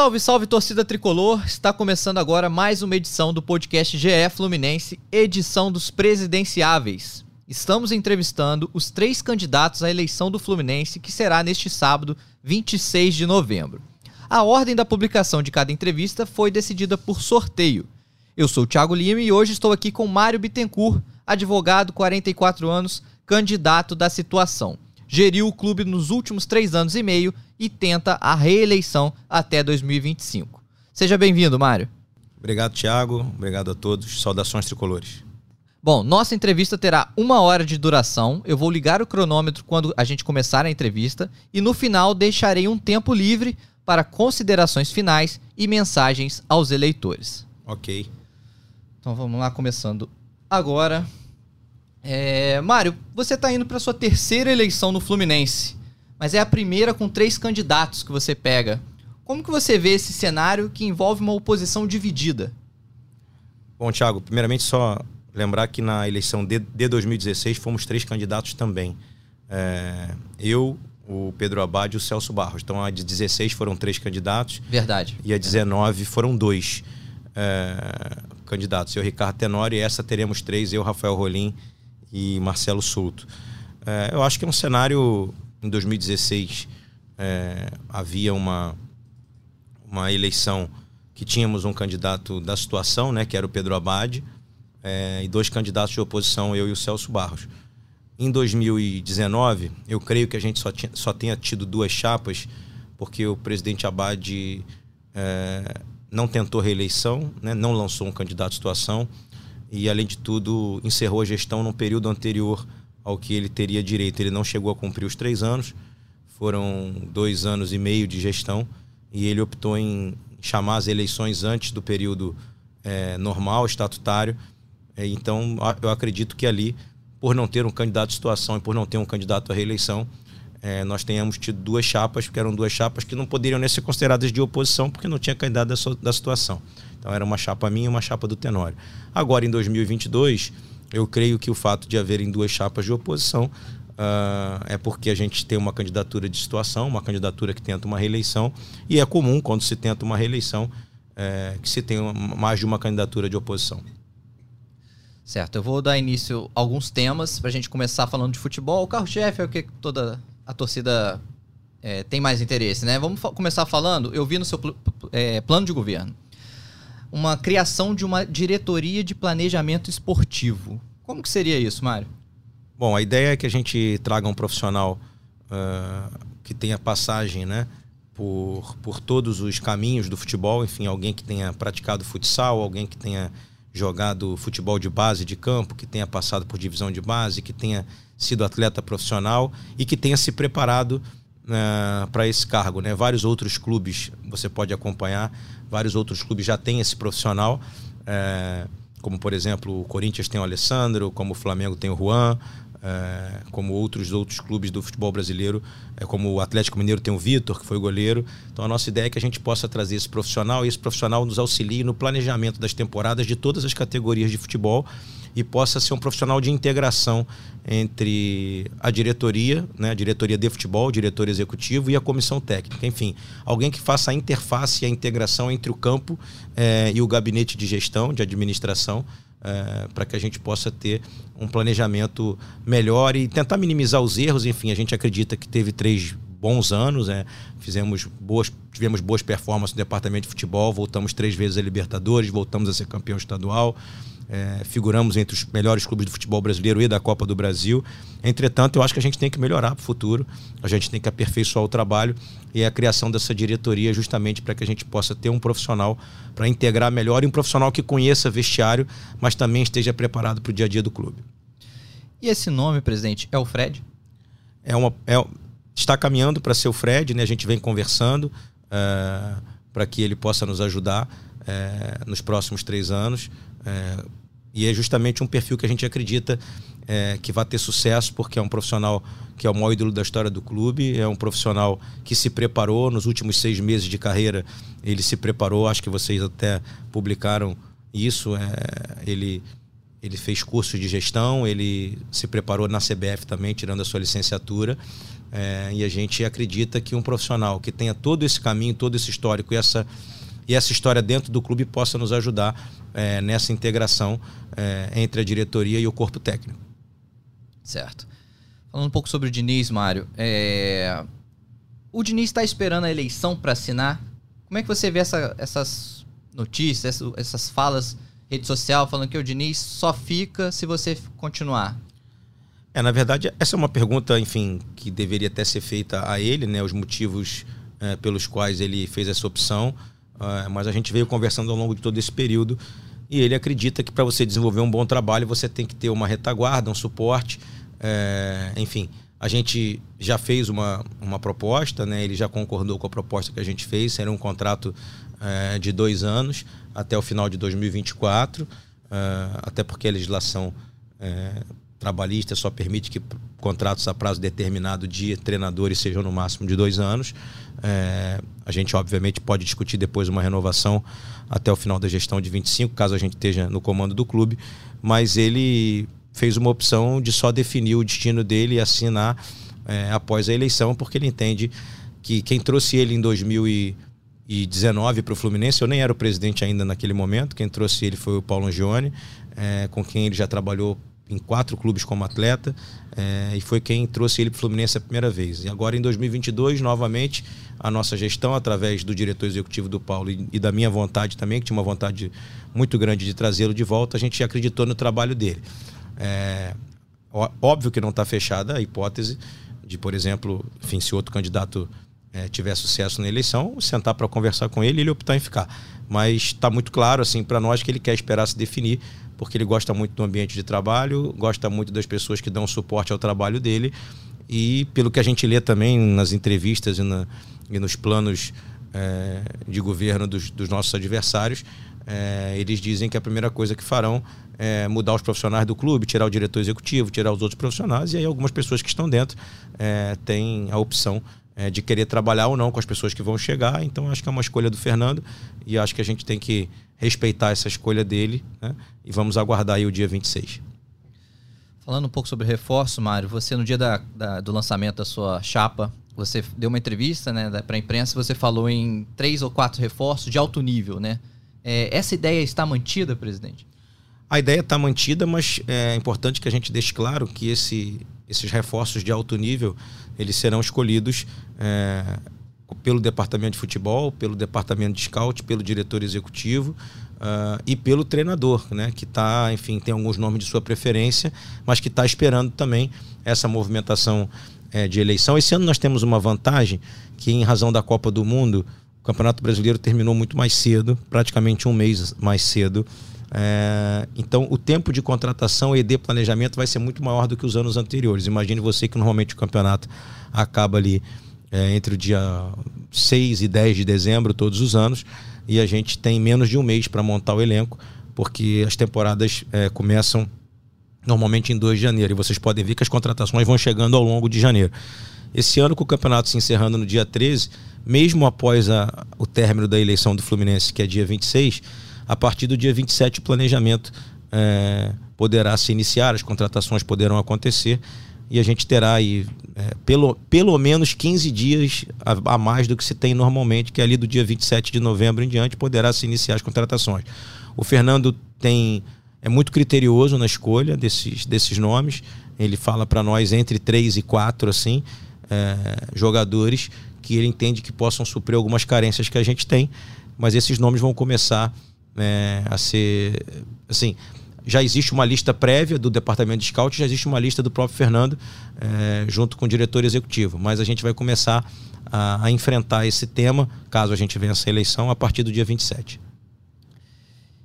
Salve, salve torcida tricolor! Está começando agora mais uma edição do podcast GE Fluminense, edição dos presidenciáveis. Estamos entrevistando os três candidatos à eleição do Fluminense, que será neste sábado, 26 de novembro. A ordem da publicação de cada entrevista foi decidida por sorteio. Eu sou o Thiago Lima e hoje estou aqui com Mário Bittencourt, advogado, 44 anos, candidato da situação. Geriu o clube nos últimos três anos e meio e tenta a reeleição até 2025. Seja bem-vindo, Mário. Obrigado, Thiago. Obrigado a todos. Saudações tricolores. Bom, nossa entrevista terá uma hora de duração. Eu vou ligar o cronômetro quando a gente começar a entrevista e no final deixarei um tempo livre para considerações finais e mensagens aos eleitores. Ok. Então vamos lá, começando agora. É, Mário, você está indo para sua terceira eleição no Fluminense mas é a primeira com três candidatos que você pega. Como que você vê esse cenário que envolve uma oposição dividida? Bom, Thiago, primeiramente só lembrar que na eleição de, de 2016 fomos três candidatos também. É, eu, o Pedro Abad e o Celso Barros. Então a de 16 foram três candidatos. Verdade. E a 19 foram dois é, candidatos. Eu, Ricardo Tenório, e essa teremos três, eu, Rafael Rolim e Marcelo Souto. É, eu acho que é um cenário em 2016 é, havia uma, uma eleição que tínhamos um candidato da situação, né, que era o Pedro Abad, é, e dois candidatos de oposição, eu e o Celso Barros. Em 2019, eu creio que a gente só, tinha, só tenha tido duas chapas, porque o presidente Abad é, não tentou reeleição, né, não lançou um candidato de situação, e, além de tudo, encerrou a gestão num período anterior ao que ele teria direito. Ele não chegou a cumprir os três anos, foram dois anos e meio de gestão, e ele optou em chamar as eleições antes do período é, normal, estatutário. É, então, eu acredito que ali, por não ter um candidato de situação e por não ter um candidato à reeleição, é, nós tenhamos tido duas chapas, porque eram duas chapas que não poderiam nem ser consideradas de oposição, porque não tinha candidato da, da situação. Então, era uma chapa minha e uma chapa do Tenório. Agora, em 2022 eu creio que o fato de haverem duas chapas de oposição uh, é porque a gente tem uma candidatura de situação, uma candidatura que tenta uma reeleição, e é comum, quando se tenta uma reeleição, é, que se tenha mais de uma candidatura de oposição. Certo, eu vou dar início a alguns temas para a gente começar falando de futebol. O carro-chefe é o que toda a torcida é, tem mais interesse, né? Vamos começar falando. Eu vi no seu pl é, plano de governo uma criação de uma diretoria de planejamento esportivo. Como que seria isso, Mário? Bom, a ideia é que a gente traga um profissional uh, que tenha passagem, né, por, por todos os caminhos do futebol, enfim, alguém que tenha praticado futsal, alguém que tenha jogado futebol de base de campo, que tenha passado por divisão de base, que tenha sido atleta profissional e que tenha se preparado uh, para esse cargo. Né? Vários outros clubes você pode acompanhar Vários outros clubes já têm esse profissional, é, como por exemplo o Corinthians tem o Alessandro, como o Flamengo tem o Juan, é, como outros outros clubes do futebol brasileiro, é, como o Atlético Mineiro tem o Vitor, que foi goleiro. Então a nossa ideia é que a gente possa trazer esse profissional e esse profissional nos auxilie no planejamento das temporadas de todas as categorias de futebol e possa ser um profissional de integração entre a diretoria, né, a diretoria de futebol, o diretor executivo e a comissão técnica. Enfim, alguém que faça a interface e a integração entre o campo é, e o gabinete de gestão, de administração, é, para que a gente possa ter um planejamento melhor e tentar minimizar os erros. Enfim, a gente acredita que teve três bons anos, é, fizemos boas, tivemos boas performances no departamento de futebol, voltamos três vezes a Libertadores, voltamos a ser campeão estadual é, figuramos entre os melhores clubes do futebol brasileiro e da Copa do Brasil. Entretanto, eu acho que a gente tem que melhorar para o futuro, a gente tem que aperfeiçoar o trabalho e a criação dessa diretoria justamente para que a gente possa ter um profissional para integrar melhor e um profissional que conheça vestiário, mas também esteja preparado para o dia a dia do clube. E esse nome, presidente, é o Fred? É uma, é, está caminhando para ser o Fred, né? a gente vem conversando é, para que ele possa nos ajudar é, nos próximos três anos. É, e é justamente um perfil que a gente acredita é, que vai ter sucesso, porque é um profissional que é o maior ídolo da história do clube, é um profissional que se preparou nos últimos seis meses de carreira. Ele se preparou, acho que vocês até publicaram isso. É, ele, ele fez curso de gestão, ele se preparou na CBF também, tirando a sua licenciatura. É, e a gente acredita que um profissional que tenha todo esse caminho, todo esse histórico e essa, e essa história dentro do clube possa nos ajudar é, nessa integração é, entre a diretoria e o corpo técnico. Certo. Falando um pouco sobre o Diniz, Mário. É... O Diniz está esperando a eleição para assinar. Como é que você vê essa, essas notícias, essas, falas rede social falando que o Diniz só fica se você continuar? É, na verdade, essa é uma pergunta, enfim, que deveria até ser feita a ele, né? Os motivos é, pelos quais ele fez essa opção. É, mas a gente veio conversando ao longo de todo esse período e ele acredita que para você desenvolver um bom trabalho você tem que ter uma retaguarda, um suporte. É, enfim, a gente já fez uma, uma proposta, né? ele já concordou com a proposta que a gente fez, seria um contrato é, de dois anos até o final de 2024, é, até porque a legislação é, trabalhista só permite que contratos a prazo determinado de treinadores sejam no máximo de dois anos. É, a gente, obviamente, pode discutir depois uma renovação até o final da gestão de 25, caso a gente esteja no comando do clube, mas ele fez uma opção de só definir o destino dele e assinar é, após a eleição, porque ele entende que quem trouxe ele em 2019 para o Fluminense, eu nem era o presidente ainda naquele momento, quem trouxe ele foi o Paulo Angione, é, com quem ele já trabalhou em quatro clubes como atleta é, e foi quem trouxe ele para o Fluminense a primeira vez. E agora em 2022, novamente, a nossa gestão, através do diretor executivo do Paulo e, e da minha vontade também, que tinha uma vontade muito grande de trazê-lo de volta, a gente acreditou no trabalho dele. É, óbvio que não está fechada a hipótese de, por exemplo, enfim, se outro candidato é, tiver sucesso na eleição, sentar para conversar com ele e ele optar em ficar. Mas está muito claro assim para nós que ele quer esperar se definir porque ele gosta muito do ambiente de trabalho, gosta muito das pessoas que dão suporte ao trabalho dele. E pelo que a gente lê também nas entrevistas e, na, e nos planos é, de governo dos, dos nossos adversários, é, eles dizem que a primeira coisa que farão é mudar os profissionais do clube, tirar o diretor executivo, tirar os outros profissionais, e aí algumas pessoas que estão dentro é, têm a opção é, de querer trabalhar ou não com as pessoas que vão chegar. Então, acho que é uma escolha do Fernando e acho que a gente tem que respeitar essa escolha dele né? e vamos aguardar aí o dia 26. Falando um pouco sobre reforço, Mário, você no dia da, da, do lançamento da sua chapa, você deu uma entrevista né, para a imprensa, você falou em três ou quatro reforços de alto nível, né? É, essa ideia está mantida, presidente? A ideia está mantida, mas é importante que a gente deixe claro que esse, esses reforços de alto nível eles serão escolhidos é, pelo departamento de futebol, pelo departamento de scout, pelo diretor executivo uh, e pelo treinador, né? Que está, enfim, tem alguns nomes de sua preferência, mas que está esperando também essa movimentação é, de eleição. Esse ano nós temos uma vantagem que, em razão da Copa do Mundo, o Campeonato Brasileiro terminou muito mais cedo, praticamente um mês mais cedo. É, então, o tempo de contratação e de planejamento vai ser muito maior do que os anos anteriores. Imagine você que normalmente o campeonato acaba ali é, entre o dia 6 e 10 de dezembro, todos os anos, e a gente tem menos de um mês para montar o elenco, porque as temporadas é, começam normalmente em 2 de janeiro, e vocês podem ver que as contratações vão chegando ao longo de janeiro. Esse ano, com o campeonato se encerrando no dia 13, mesmo após a, o término da eleição do Fluminense, que é dia 26, a partir do dia 27 o planejamento é, poderá se iniciar, as contratações poderão acontecer e a gente terá aí é, pelo, pelo menos 15 dias a, a, mais do que se tem normalmente, que é ali do dia 27 de novembro em diante poderá se iniciar as contratações. O Fernando tem é muito criterioso na escolha desses, desses nomes. Ele fala para nós entre três e quatro assim é, jogadores que ele entende que possam suprir algumas carências que a gente tem, mas esses nomes vão começar é, a ser assim já existe uma lista prévia do departamento de scout, já existe uma lista do próprio Fernando, é, junto com o diretor executivo. Mas a gente vai começar a, a, enfrentar esse tema, caso a gente vença a eleição, a partir do dia 27.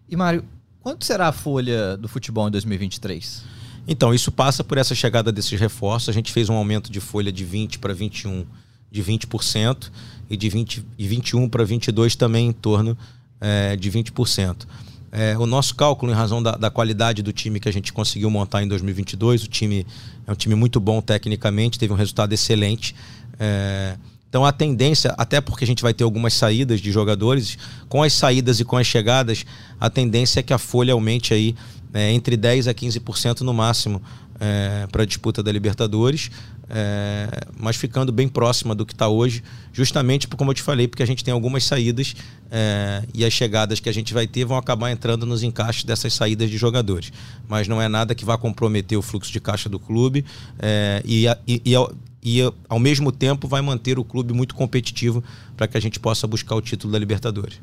E Mário, quanto será a folha do futebol em 2023? Então, isso passa por essa chegada desses reforços. A gente fez um aumento de folha de 20 para 21, de 20%, e de 20, e 21 para 22 também em torno é, de 20%. É, o nosso cálculo, em razão da, da, qualidade do time que a gente conseguiu montar em 2022, o time é um time muito bom tecnicamente, teve um resultado excelente. É, então a tendência, até porque a gente vai ter algumas saídas de jogadores, com as saídas e com as chegadas, a tendência é que a folha aumente aí é, entre 10% a 15% no máximo é, para a disputa da Libertadores. É, mas ficando bem próxima do que está hoje, justamente como eu te falei, porque a gente tem algumas saídas é, e as chegadas que a gente vai ter vão acabar entrando nos encaixes dessas saídas de jogadores. Mas não é nada que vá comprometer o fluxo de caixa do clube é, e, e, e, ao, e, ao mesmo tempo, vai manter o clube muito competitivo para que a gente possa buscar o título da Libertadores.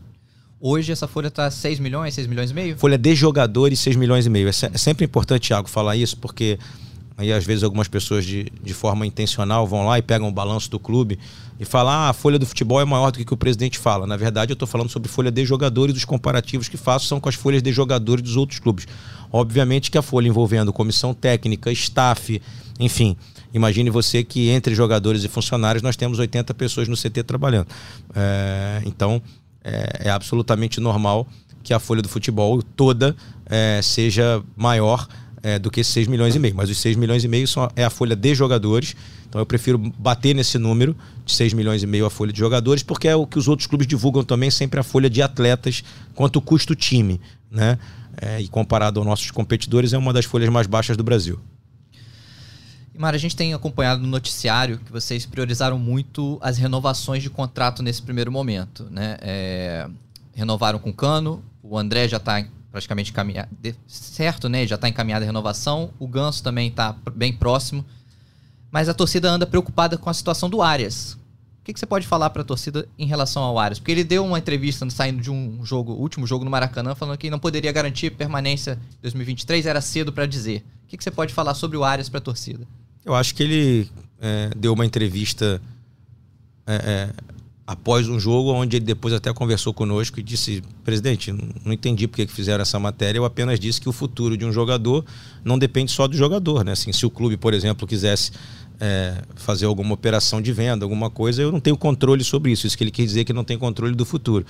Hoje essa folha está 6 milhões, 6 milhões e meio? Folha de jogadores, 6 milhões e meio. É, é sempre importante, Thiago, falar isso, porque Aí, às vezes, algumas pessoas de, de forma intencional vão lá e pegam o balanço do clube e falam: ah, a folha do futebol é maior do que o, que o presidente fala. Na verdade, eu estou falando sobre folha de jogadores, os comparativos que faço são com as folhas de jogadores dos outros clubes. Obviamente que a folha envolvendo comissão técnica, staff, enfim. Imagine você que entre jogadores e funcionários nós temos 80 pessoas no CT trabalhando. É, então, é, é, absolutamente normal que a folha do futebol toda é, seja maior é, do que 6 milhões e meio. Mas os 6 milhões e meio são, é a folha de jogadores. Então eu prefiro bater nesse número de 6 milhões e meio a folha de jogadores, porque é o que os outros clubes divulgam também, sempre a folha de atletas, quanto custa o time. Né? É, e comparado aos nossos competidores, é uma das folhas mais baixas do Brasil. Mara, a gente tem acompanhado no noticiário que vocês priorizaram muito as renovações de contrato nesse primeiro momento. Né? É, renovaram com o Cano, o André já está praticamente caminhado, certo, né? Já está encaminhada a renovação. O Ganso também está bem próximo. Mas a torcida anda preocupada com a situação do Arias. O que, que você pode falar para a torcida em relação ao Arias? Porque ele deu uma entrevista saindo de um jogo, último jogo no Maracanã, falando que não poderia garantir permanência em 2023, era cedo para dizer. O que, que você pode falar sobre o Arias para a torcida? Eu acho que ele é, deu uma entrevista é, é, após um jogo onde ele depois até conversou conosco e disse: presidente, não entendi por que fizeram essa matéria, eu apenas disse que o futuro de um jogador não depende só do jogador. Né? Assim, se o clube, por exemplo, quisesse é, fazer alguma operação de venda, alguma coisa, eu não tenho controle sobre isso. Isso que ele quer dizer que não tem controle do futuro.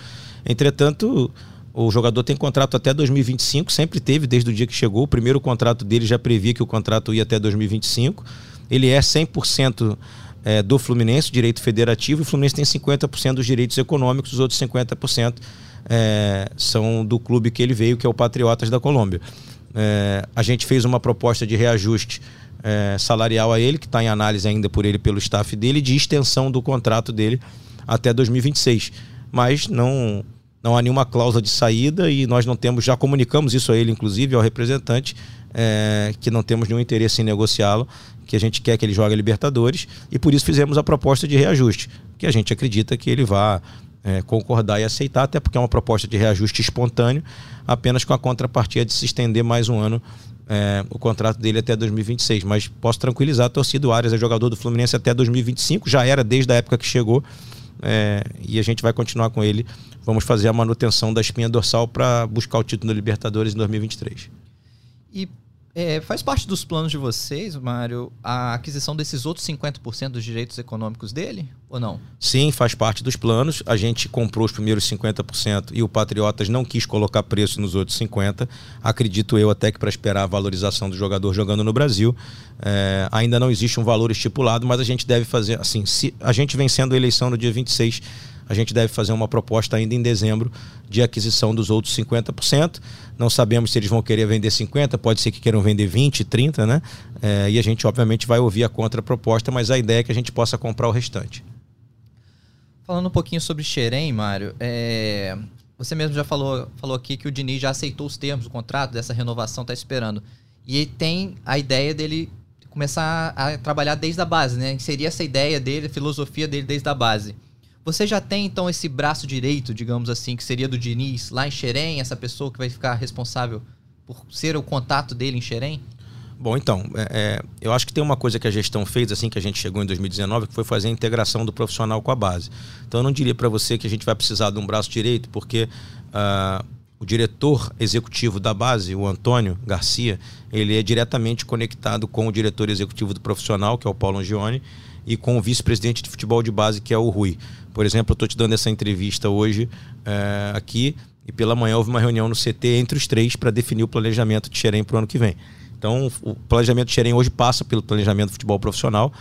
Entretanto, o jogador tem contrato até 2025, sempre teve desde o dia que chegou. O primeiro contrato dele já previa que o contrato ia até 2025. Ele é 100% é, do Fluminense, direito federativo, e o Fluminense tem 50% dos direitos econômicos, os outros 50% é, são do clube que ele veio, que é o Patriotas da Colômbia. É, a gente fez uma proposta de reajuste é, salarial a ele, que está em análise ainda por ele pelo staff dele, de extensão do contrato dele até 2026. Mas não, não há nenhuma cláusula de saída e nós não temos, já comunicamos isso a ele, inclusive, ao representante, é, que não temos nenhum interesse em negociá-lo que a gente quer que ele jogue a Libertadores e por isso fizemos a proposta de reajuste, que a gente acredita que ele vá é, concordar e aceitar, até porque é uma proposta de reajuste espontâneo, apenas com a contrapartida de se estender mais um ano é, o contrato dele até 2026. Mas posso tranquilizar a torcida, Arias é jogador do Fluminense até 2025, já era desde a época que chegou, é, e a gente vai continuar com ele. Vamos fazer a manutenção da espinha dorsal para buscar o título da Libertadores em 2023. E é, faz parte dos planos de vocês, Mário, a aquisição desses outros 50% dos direitos econômicos dele, ou não? Sim, faz parte dos planos. A gente comprou os primeiros 50% e o Patriotas não quis colocar preço nos outros 50%. Acredito eu até que para esperar a valorização do jogador jogando no Brasil. É, ainda não existe um valor estipulado, mas a gente deve fazer, assim, se a gente vencendo a eleição no dia 26 a gente deve fazer uma proposta ainda em dezembro de aquisição dos outros 50%. Não sabemos se eles vão querer vender 50%, pode ser que queiram vender 20%, 30%, né? É, e a gente, obviamente, vai ouvir a contraproposta, mas a ideia é que a gente possa comprar o restante. Falando um pouquinho sobre Xerém, Mário, é... você mesmo já falou, falou aqui que o Diniz já aceitou os termos do contrato, dessa renovação, está esperando. E tem a ideia dele começar a trabalhar desde a base, né? Seria essa ideia dele, a filosofia dele desde a base. Você já tem então esse braço direito, digamos assim, que seria do Diniz, lá em Xerém, essa pessoa que vai ficar responsável por ser o contato dele em Xerém? Bom, então, é, é, eu acho que tem uma coisa que a gestão fez assim que a gente chegou em 2019, que foi fazer a integração do profissional com a base. Então, eu não diria para você que a gente vai precisar de um braço direito, porque uh, o diretor executivo da base, o Antônio Garcia, ele é diretamente conectado com o diretor executivo do profissional, que é o Paulo Angione, e com o vice-presidente de futebol de base, que é o Rui. Por exemplo, eu estou te dando essa entrevista hoje é, aqui e pela manhã houve uma reunião no CT entre os três para definir o planejamento de Xerém para o ano que vem. Então, o planejamento de Xerém hoje passa pelo planejamento do futebol profissional.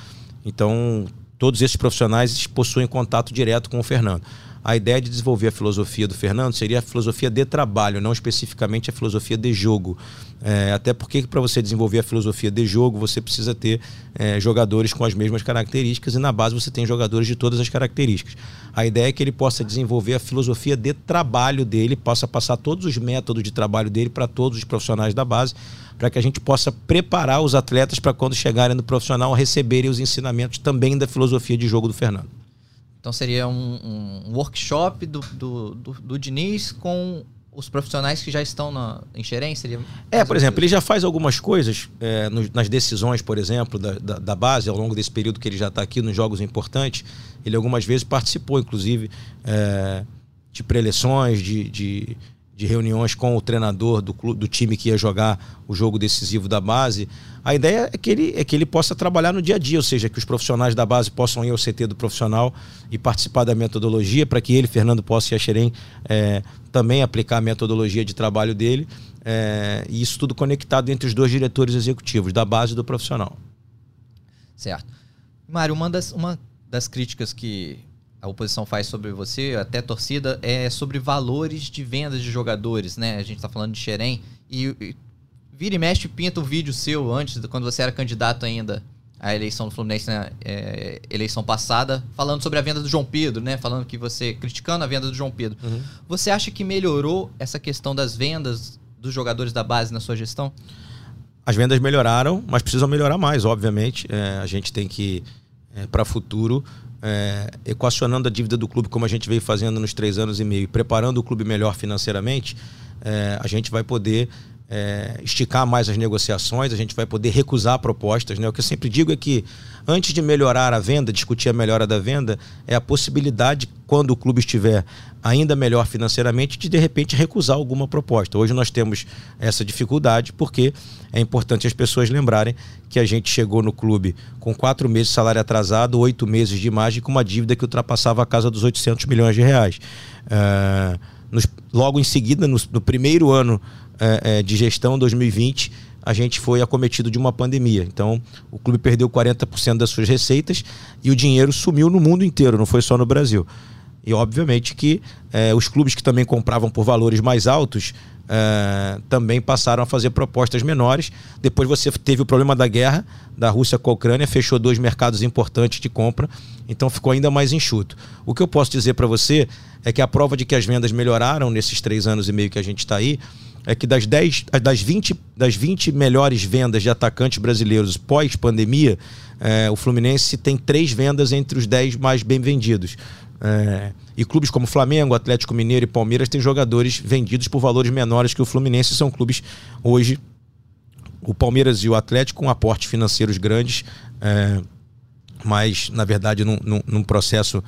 Então, todos esses profissionais possuem contato direto com o Fernando. a ideia de desenvolver a filosofia do Fernando seria a filosofia de trabalho, não especificamente a filosofia de jogo. É, até porque para você desenvolver a filosofia de jogo, você precisa ter é, jogadores com as mesmas características e na base você tem jogadores de todas as características. A ideia é que ele possa desenvolver a filosofia de trabalho dele, possa passar todos os métodos de trabalho dele para todos os profissionais da base, para que a gente possa preparar os atletas para quando chegarem no profissional receberem os ensinamentos também da filosofia de jogo do Fernando. Então seria um, um workshop do, do, do, do Diniz com os profissionais que já estão na, em Xerém? Seria é, por exemplo, ele já faz algumas coisas é, no, nas decisões, por exemplo, da, da, da, base, ao longo desse período que ele já está aqui, nos jogos importantes. Ele algumas vezes participou, inclusive, é, de preleções, de, de, de reuniões com o treinador do, clube, do time que ia jogar o jogo decisivo da base. A ideia é que, ele, é que ele possa trabalhar no dia a dia, ou seja, que os profissionais da base possam ir ao CT do profissional e participar da metodologia, para que ele, Fernando, possa ir a Xerém é, também aplicar a metodologia de trabalho dele. É, e isso tudo conectado entre os dois diretores executivos, da base e do profissional. Certo. Mário, uma das, uma das críticas que a oposição faz sobre você, até torcida, é sobre valores de vendas de jogadores, né? A gente está falando de Xerém e, e vira e mexe pinta o vídeo seu antes, quando você era candidato ainda à eleição do Fluminense na né? é, eleição passada, falando sobre a venda do João Pedro, né? Falando que você, criticando a venda do João Pedro. Uhum. Você acha que melhorou essa questão das vendas dos jogadores da base na sua gestão? As vendas melhoraram, mas precisam melhorar mais, obviamente. É, a gente tem que, é, para futuro, é, equacionando a dívida do clube como a gente veio fazendo nos três anos e meio, preparando o clube melhor financeiramente, é, a gente vai poder é, esticar mais as negociações, a gente vai poder recusar propostas. Né? O que eu sempre digo é que antes de melhorar a venda, discutir a melhora da venda, é a possibilidade, quando o clube estiver ainda melhor financeiramente, de de repente recusar alguma proposta. Hoje nós temos essa dificuldade porque é importante as pessoas lembrarem que a gente chegou no clube com quatro meses de salário atrasado, oito meses de imagem, com uma dívida que ultrapassava a casa dos 800 milhões de reais. Uh, nos, logo em seguida, no, no primeiro ano é, é, de gestão, 2020, a gente foi acometido de uma pandemia. Então, o clube perdeu 40% das suas receitas e o dinheiro sumiu no mundo inteiro, não foi só no Brasil. E, obviamente, que é, os clubes que também compravam por valores mais altos é, também passaram a fazer propostas menores. Depois você teve o problema da guerra da Rússia com a Ucrânia, fechou dois mercados importantes de compra, então ficou ainda mais enxuto. O que eu posso dizer para você é que a prova de que as vendas melhoraram nesses três anos e meio que a gente está aí é que das 10, das 20, das 20 melhores vendas de atacantes brasileiros pós-pandemia, é, o Fluminense tem três vendas entre os 10 mais bem vendidos. É, e clubes como Flamengo, Atlético Mineiro e Palmeiras têm jogadores vendidos por valores menores que o Fluminense. São clubes hoje, o Palmeiras e o Atlético, com aportes financeiros grandes, é, mas na verdade num, num, num processo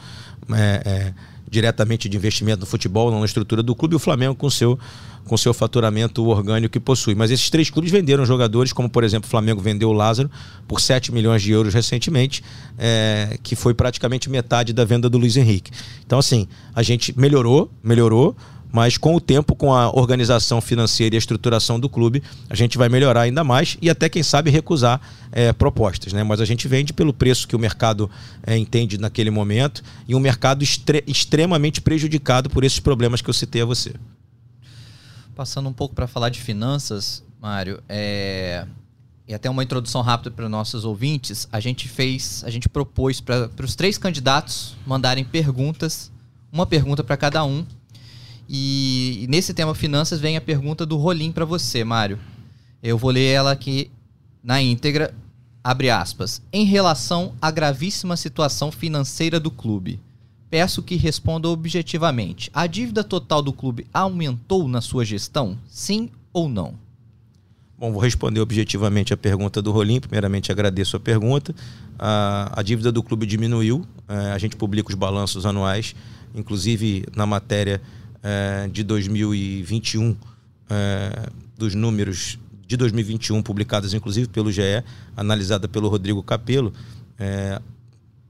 é, diretamente de investimento no futebol, não na estrutura do clube, e o Flamengo com seu com seu faturamento orgânico que possui. Mas esses três clubes venderam jogadores, como por exemplo o Flamengo vendeu o Lázaro por 7 milhões de euros recentemente, é, que foi praticamente metade da venda do Luiz Henrique. Então, assim, a gente melhorou, melhorou, mas com o tempo, com a organização financeira e a estruturação do clube, a gente vai melhorar ainda mais e até, quem sabe, recusar é, propostas. Né? Mas a gente vende pelo preço que o mercado é, entende naquele momento e um mercado extre extremamente prejudicado por esses problemas que eu citei a você. Passando um pouco para falar de finanças, Mário, é... e até uma introdução rápida para nossos ouvintes, a gente fez, a gente propôs para os três candidatos mandarem perguntas, uma pergunta para cada um. E, nesse tema finanças vem a pergunta do Rolim para você, Mário. Eu vou ler ela aqui na íntegra, abre aspas. Em relação à gravíssima situação financeira do clube, Peço que responda objetivamente. A dívida total do clube aumentou na sua gestão? Sim ou não? Bom, vou responder objetivamente a pergunta do Rolim. Primeiramente, agradeço a pergunta. A, a dívida do clube diminuiu. É, a gente publica os balanços anuais, inclusive na matéria é, de 2021, é, dos números de 2021, publicados inclusive pelo GE, analisada pelo Rodrigo Capello. É,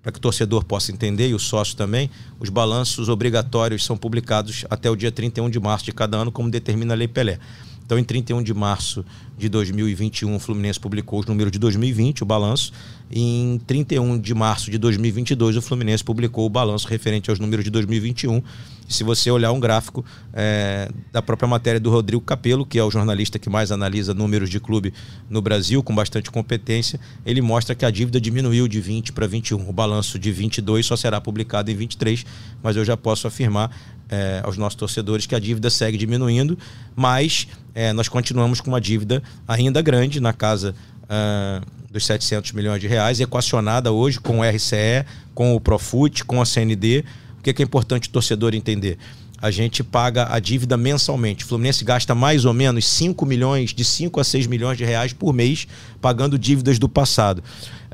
para que o torcedor possa entender e o sócio também, os balanços obrigatórios são publicados até o dia 31 de março de cada ano, como determina a Lei Pelé. Então, em 31 de março de 2021, o Fluminense publicou os números de 2020, o balanço. Em 31 de março de 2022, o Fluminense publicou o balanço referente aos números de 2021. Se você olhar um gráfico é, da própria matéria do Rodrigo Capello, que é o jornalista que mais analisa números de clube no Brasil, com bastante competência, ele mostra que a dívida diminuiu de 20 para 21. O balanço de 22 só será publicado em 23, mas eu já posso afirmar é, aos nossos torcedores que a dívida segue diminuindo, mas é, nós continuamos com uma dívida ainda grande, na casa uh, dos 700 milhões de reais, equacionada hoje com o RCE, com o Profut, com a CND. O que é, que é importante o torcedor entender? A gente paga a dívida mensalmente. O Fluminense gasta mais ou menos 5 milhões, de 5 a 6 milhões de reais por mês, pagando dívidas do passado.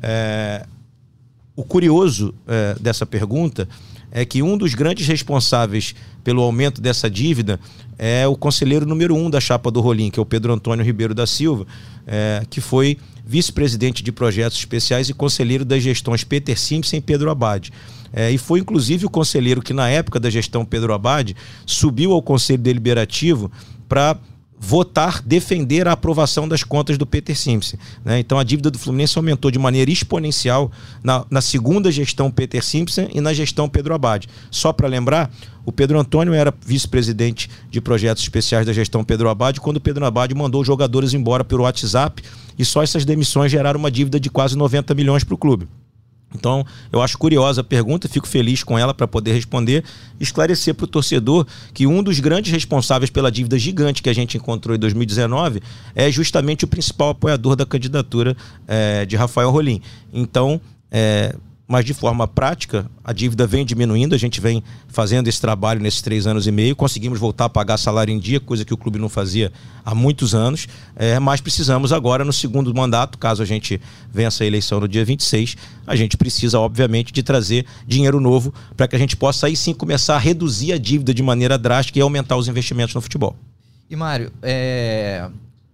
É... O curioso é, dessa pergunta é que um dos grandes responsáveis pelo aumento dessa dívida é o conselheiro número um da chapa do Rolim, que é o Pedro Antônio Ribeiro da Silva, é, que foi vice-presidente de projetos especiais e conselheiro das gestões Peter Simpson e Pedro Abad. É, e foi inclusive o conselheiro que, na época da gestão Pedro Abad, subiu ao Conselho Deliberativo para votar, defender a aprovação das contas do Peter Simpson. Né? Então a dívida do Fluminense aumentou de maneira exponencial na, na segunda gestão Peter Simpson e na gestão Pedro Abad. Só para lembrar, o Pedro Antônio era vice-presidente de projetos especiais da gestão Pedro Abad quando o Pedro Abad mandou os jogadores embora pelo WhatsApp e só essas demissões geraram uma dívida de quase 90 milhões para o clube. Então, eu acho curiosa a pergunta, fico feliz com ela para poder responder, esclarecer para o torcedor que um dos grandes responsáveis pela dívida gigante que a gente encontrou em 2019 é justamente o principal apoiador da candidatura é, de Rafael Rolim. Então, é, mas de forma prática, a dívida vem diminuindo, a gente vem fazendo esse trabalho nesses três anos e meio, conseguimos voltar a pagar salário em dia, coisa que o clube não fazia há muitos anos, é, mas precisamos agora, no segundo mandato, caso a gente vença a eleição no dia 26, a gente precisa, obviamente, de trazer dinheiro novo para que a gente possa aí sim começar a reduzir a dívida de maneira drástica e aumentar os investimentos no futebol. E Mário, é...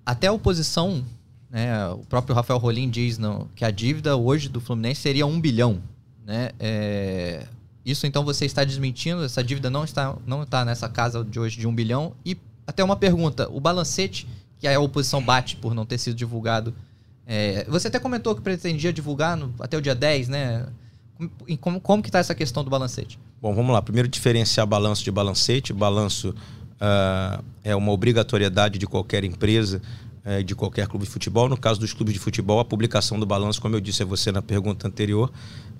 até a oposição né? O próprio Rafael Rolim diz não, que a dívida hoje do Fluminense seria um bilhão. Né? É, isso então você está desmentindo, essa dívida não está, não está nessa casa de hoje de um bilhão. E até uma pergunta: o balancete, que a oposição bate por não ter sido divulgado, é, você até comentou que pretendia divulgar no, até o dia 10, né? Como, como que está essa questão do balancete? Bom, vamos lá. Primeiro diferenciar balanço de balancete. Balanço uh, é uma obrigatoriedade de qualquer empresa é, de qualquer clube de futebol. No caso dos clubes de futebol, a publicação do balanço, como eu disse a você na pergunta anterior,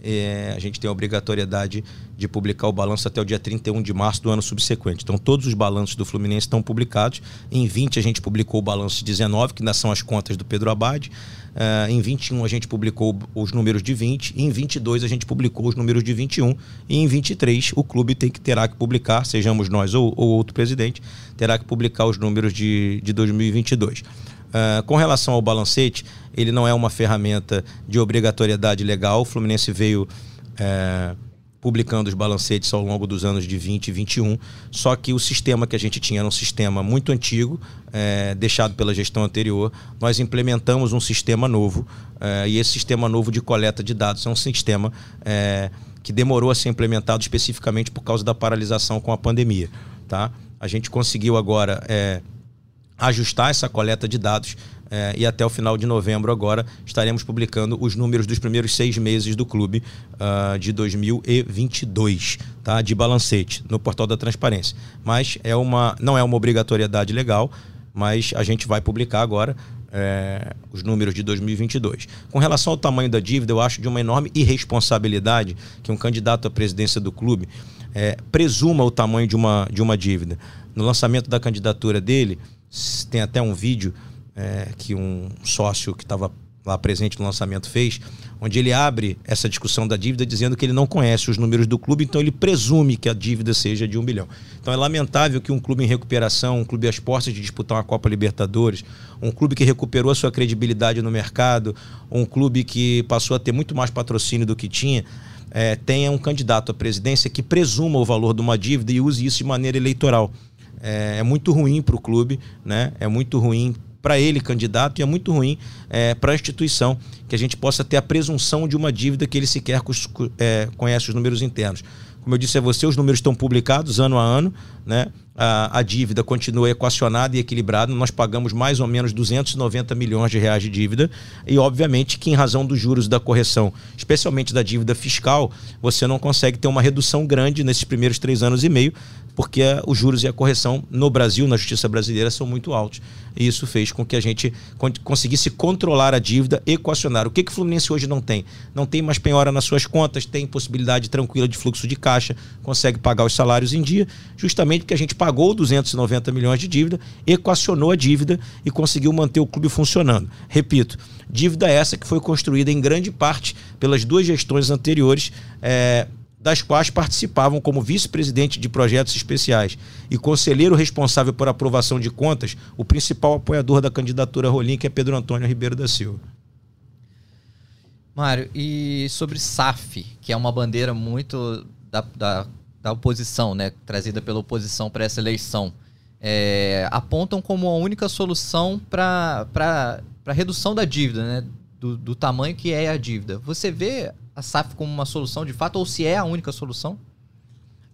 é, a gente tem a obrigatoriedade de publicar o balanço até o dia 31 de março do ano subsequente. Então, todos os balanços do Fluminense estão publicados. Em 20, a gente publicou o balanço de 19, que ainda são as contas do Pedro Abad. Uh, em 21 a gente publicou os números de 20, e em 22 a gente publicou os números de 21, e em 23 o clube tem que terá que publicar, sejamos nós ou, ou outro presidente, terá que publicar os números de, de 2022. Uh, com relação ao balancete, ele não é uma ferramenta de obrigatoriedade legal. O Fluminense veio uh, publicando os balancetes ao longo dos anos de 20 e 21, só que o sistema que a gente tinha era um sistema muito antigo, uh, deixado pela gestão anterior. Nós implementamos um sistema novo, e esse sistema novo de coleta de dados é um sistema que demorou a ser implementado especificamente por causa da paralisação com a pandemia. Tá? A gente conseguiu agora ajustar essa coleta de dados é, e até o final de novembro agora estaremos publicando os números dos primeiros seis meses do clube uh, de 2022, tá? De balancete no portal da transparência. Mas é uma, não é uma obrigatoriedade legal, mas a gente vai publicar agora é, os números de 2022. Com relação ao tamanho da dívida, eu acho de uma enorme irresponsabilidade que um candidato à presidência do clube é, presuma o tamanho de uma, de uma dívida. No lançamento da candidatura dele, tem até um vídeo é, que um sócio que estava lá presente no lançamento fez, onde ele abre essa discussão da dívida dizendo que ele não conhece os números do clube, então ele presume que a dívida seja de um bilhão. Então é lamentável que um clube em recuperação, um clube às portas de disputar uma Copa Libertadores, um clube que recuperou a sua credibilidade no mercado, um clube que passou a ter muito mais patrocínio do que tinha, é, tenha um candidato à presidência que presuma o valor de uma dívida e use isso de maneira eleitoral é, é muito ruim para o clube, né? é muito ruim para ele, candidato, e é muito ruim é, para a instituição que a gente possa ter a presunção de uma dívida que ele sequer é, conhece os números internos. Como eu disse a você, os números estão publicados ano a ano, né? a, a, dívida continua equacionada e equilibrada. Nós pagamos mais ou menos 290 milhões de reais de dívida e, obviamente, que em razão dos juros da correção, especialmente da dívida fiscal, você não consegue ter uma redução grande nesses primeiros três anos e meio, porque os juros e a correção no Brasil, na justiça brasileira, são muito altos. E isso fez com que a gente conseguisse controlar a dívida, equacionar. O que, que o Fluminense hoje não tem? Não tem mais penhora nas suas contas, tem possibilidade tranquila de fluxo de caixa, consegue pagar os salários em dia, justamente porque a gente pagou 290 milhões de dívida, equacionou a dívida e conseguiu manter o clube funcionando. Repito, dívida essa que foi construída em grande parte pelas duas gestões anteriores. É, das quais participavam como vice-presidente de projetos especiais e conselheiro responsável por aprovação de contas, o principal apoiador da candidatura Rolim, que é Pedro Antônio Ribeiro da Silva. Mário, e sobre SAF, que é uma bandeira muito da, da, da oposição, né, trazida pela oposição para essa eleição, é, apontam como a única solução para a redução da dívida, né, do, do tamanho que é a dívida. Você vê a SAF como uma solução de fato ou se é a única solução?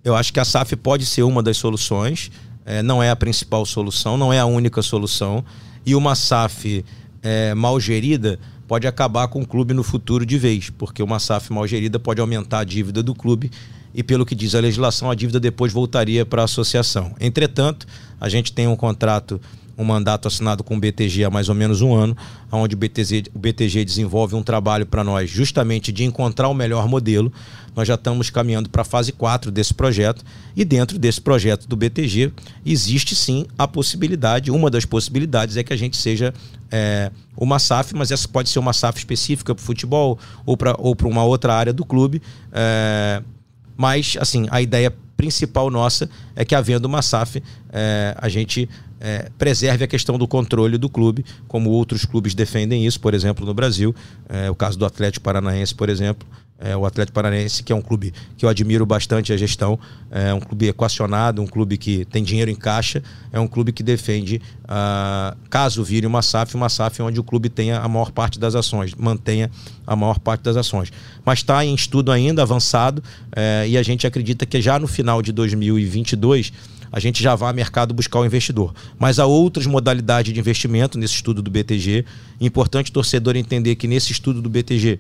Eu acho que a SAF pode ser uma das soluções, é, não é a principal solução, não é a única solução. E uma SAF é, mal gerida pode acabar com o clube no futuro de vez, porque uma SAF mal gerida pode aumentar a dívida do clube e, pelo que diz a legislação, a dívida depois voltaria para a associação. Entretanto, a gente tem um contrato um mandato assinado com o BTG há mais ou menos um ano, onde o BTG, o BTG desenvolve um trabalho para nós justamente de encontrar o melhor modelo. Nós já estamos caminhando para a fase 4 desse projeto e dentro desse projeto do BTG existe sim a possibilidade, uma das possibilidades é que a gente seja é, uma SAF, mas essa pode ser uma SAF específica para o futebol ou para ou uma outra área do clube. É, mas, assim, a ideia principal nossa é que, havendo uma SAF, é, a gente é, preserve a questão do controle do clube, como outros clubes defendem isso, por exemplo, no Brasil. É, o caso do Atlético Paranaense, por exemplo. É, o Atlético Paranaense, que é um clube que eu admiro bastante a gestão, é um clube equacionado, um clube que tem dinheiro em caixa, é um clube que defende, ah, caso vire uma SAF, uma SAF onde o clube tenha a maior parte das ações, mantenha a maior parte das ações. Mas está em estudo ainda, avançado, é, e a gente acredita que já no final de 2022 a gente já vai ao mercado buscar o investidor. Mas há outras modalidades de investimento nesse estudo do BTG. Importante o torcedor entender que nesse estudo do BTG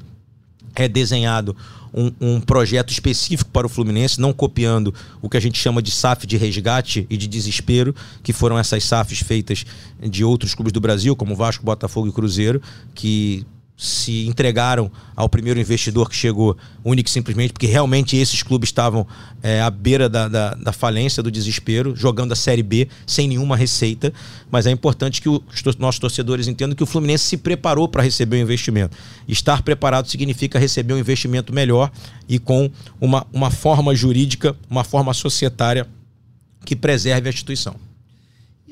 é desenhado um, um, projeto específico para o Fluminense, não copiando o que a gente chama de SAF de resgate e de desespero, que foram essas SAFs feitas de outros clubes do Brasil, como Vasco, Botafogo e Cruzeiro, que se entregaram ao primeiro investidor que chegou, único e simplesmente porque realmente esses clubes estavam é, à beira da, da, da, falência, do desespero, jogando a Série B sem nenhuma receita. Mas é importante que os nossos torcedores entendam que o Fluminense se preparou para receber o investimento. Estar preparado significa receber um investimento melhor e com uma, uma forma jurídica, uma forma societária que preserve a instituição.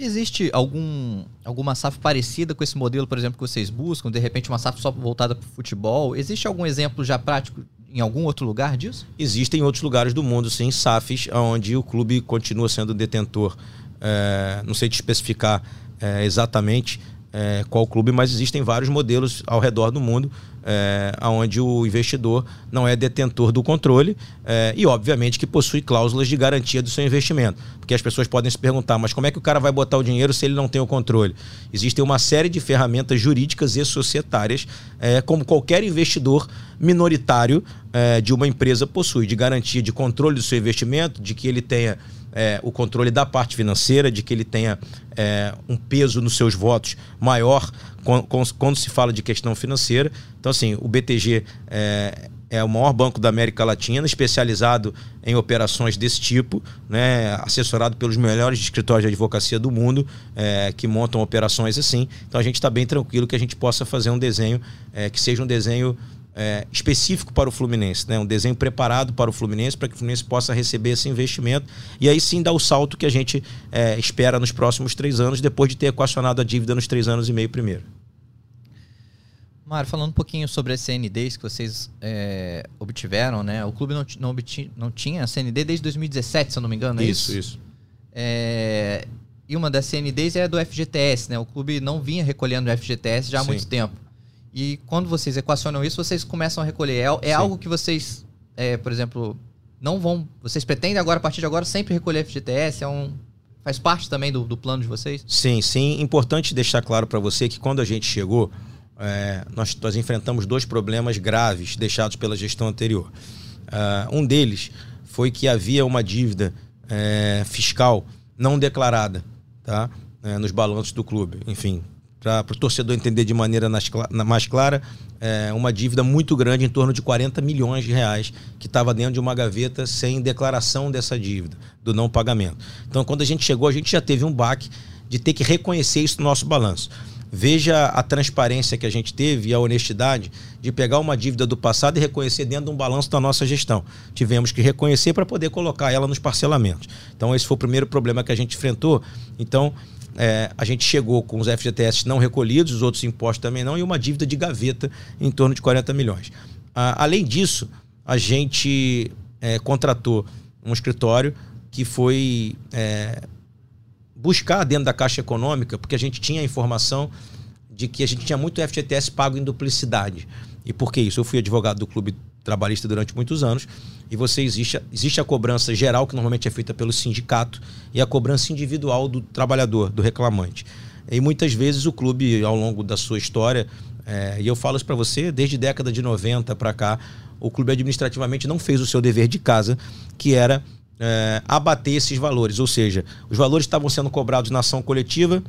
Existe algum, alguma SAF parecida com esse modelo, por exemplo, que vocês buscam? De repente, uma SAF só voltada para o futebol? Existe algum exemplo já prático em algum outro lugar disso? Existem outros lugares do mundo, sim, SAFs, onde o clube continua sendo detentor. É, não sei te especificar é, exatamente é, qual clube, mas existem vários modelos ao redor do mundo é, onde o investidor não é detentor do controle é, e, obviamente, que possui cláusulas de garantia do seu investimento. Porque as pessoas podem se perguntar, mas como é que o cara vai botar o dinheiro se ele não tem o controle? Existem uma série de ferramentas jurídicas e societárias, é, como qualquer investidor minoritário é, de uma empresa possui, de garantia de controle do seu investimento, de que ele tenha é, o controle da parte financeira, de que ele tenha é, um peso nos seus votos maior quando, se fala de questão financeira. Então, assim, o BTG é, é o maior banco da América Latina, especializado em operações desse tipo, né, assessorado pelos melhores escritórios de advocacia do mundo, é, que montam operações assim. Então a gente está bem tranquilo que a gente possa fazer um desenho é, que seja um desenho é, específico para o Fluminense, né? um desenho preparado para o Fluminense, para que o Fluminense possa receber esse investimento e aí sim dar o salto que a gente é, espera nos próximos três anos, depois de ter equacionado a dívida nos três anos e meio primeiro. Mário, falando um pouquinho sobre as CNDs que vocês é, obtiveram, né? O clube não, não, obti, não tinha a CND desde 2017, se eu não me engano, é isso? Isso, isso. É, e uma das CNDs é a do FGTS, né? O clube não vinha recolhendo o FGTS já há Sim. muito tempo. E quando vocês equacionam isso, vocês começam a recolher. É, é algo que vocês, é, por exemplo, não vão. Vocês pretendem agora, a partir de agora, sempre recolher FGTS? É um. Faz parte também do, do plano de vocês? Sim, sim. Importante deixar claro para você que quando a gente chegou, é, nós, nós, enfrentamos dois problemas graves deixados pela gestão anterior. Uh, um deles foi que havia uma dívida é, fiscal não declarada tá? É, nos balanços do clube. Enfim, para o torcedor entender de maneira nas, na, mais clara, é, uma dívida muito grande, em torno de 40 milhões de reais, que estava dentro de uma gaveta sem declaração dessa dívida, do não pagamento. Então, quando a gente chegou, a gente já teve um baque de ter que reconhecer isso no nosso balanço. Veja a transparência que a gente teve e a honestidade de pegar uma dívida do passado e reconhecer dentro de um balanço da nossa gestão. Tivemos que reconhecer para poder colocar ela nos parcelamentos. Então, esse foi o primeiro problema que a gente enfrentou. Então, é, a gente chegou com os FGTS não recolhidos, os outros impostos também não, e uma dívida de gaveta em torno de 40 milhões. Ah, além disso, a gente é, contratou um escritório que foi é, buscar dentro da Caixa Econômica, porque a gente tinha a informação de que a gente tinha muito FGTS pago em duplicidade. E por que isso? Eu fui advogado do Clube Trabalhista durante muitos anos e você existe, existe a cobrança geral, que normalmente é feita pelo sindicato, e a cobrança individual do trabalhador, do reclamante. E muitas vezes o clube, ao longo da sua história, é, e eu falo isso para você, desde década de 90 para cá, o clube administrativamente não fez o seu dever de casa, que era é, abater esses valores. Ou seja, os valores estavam sendo cobrados na ação coletiva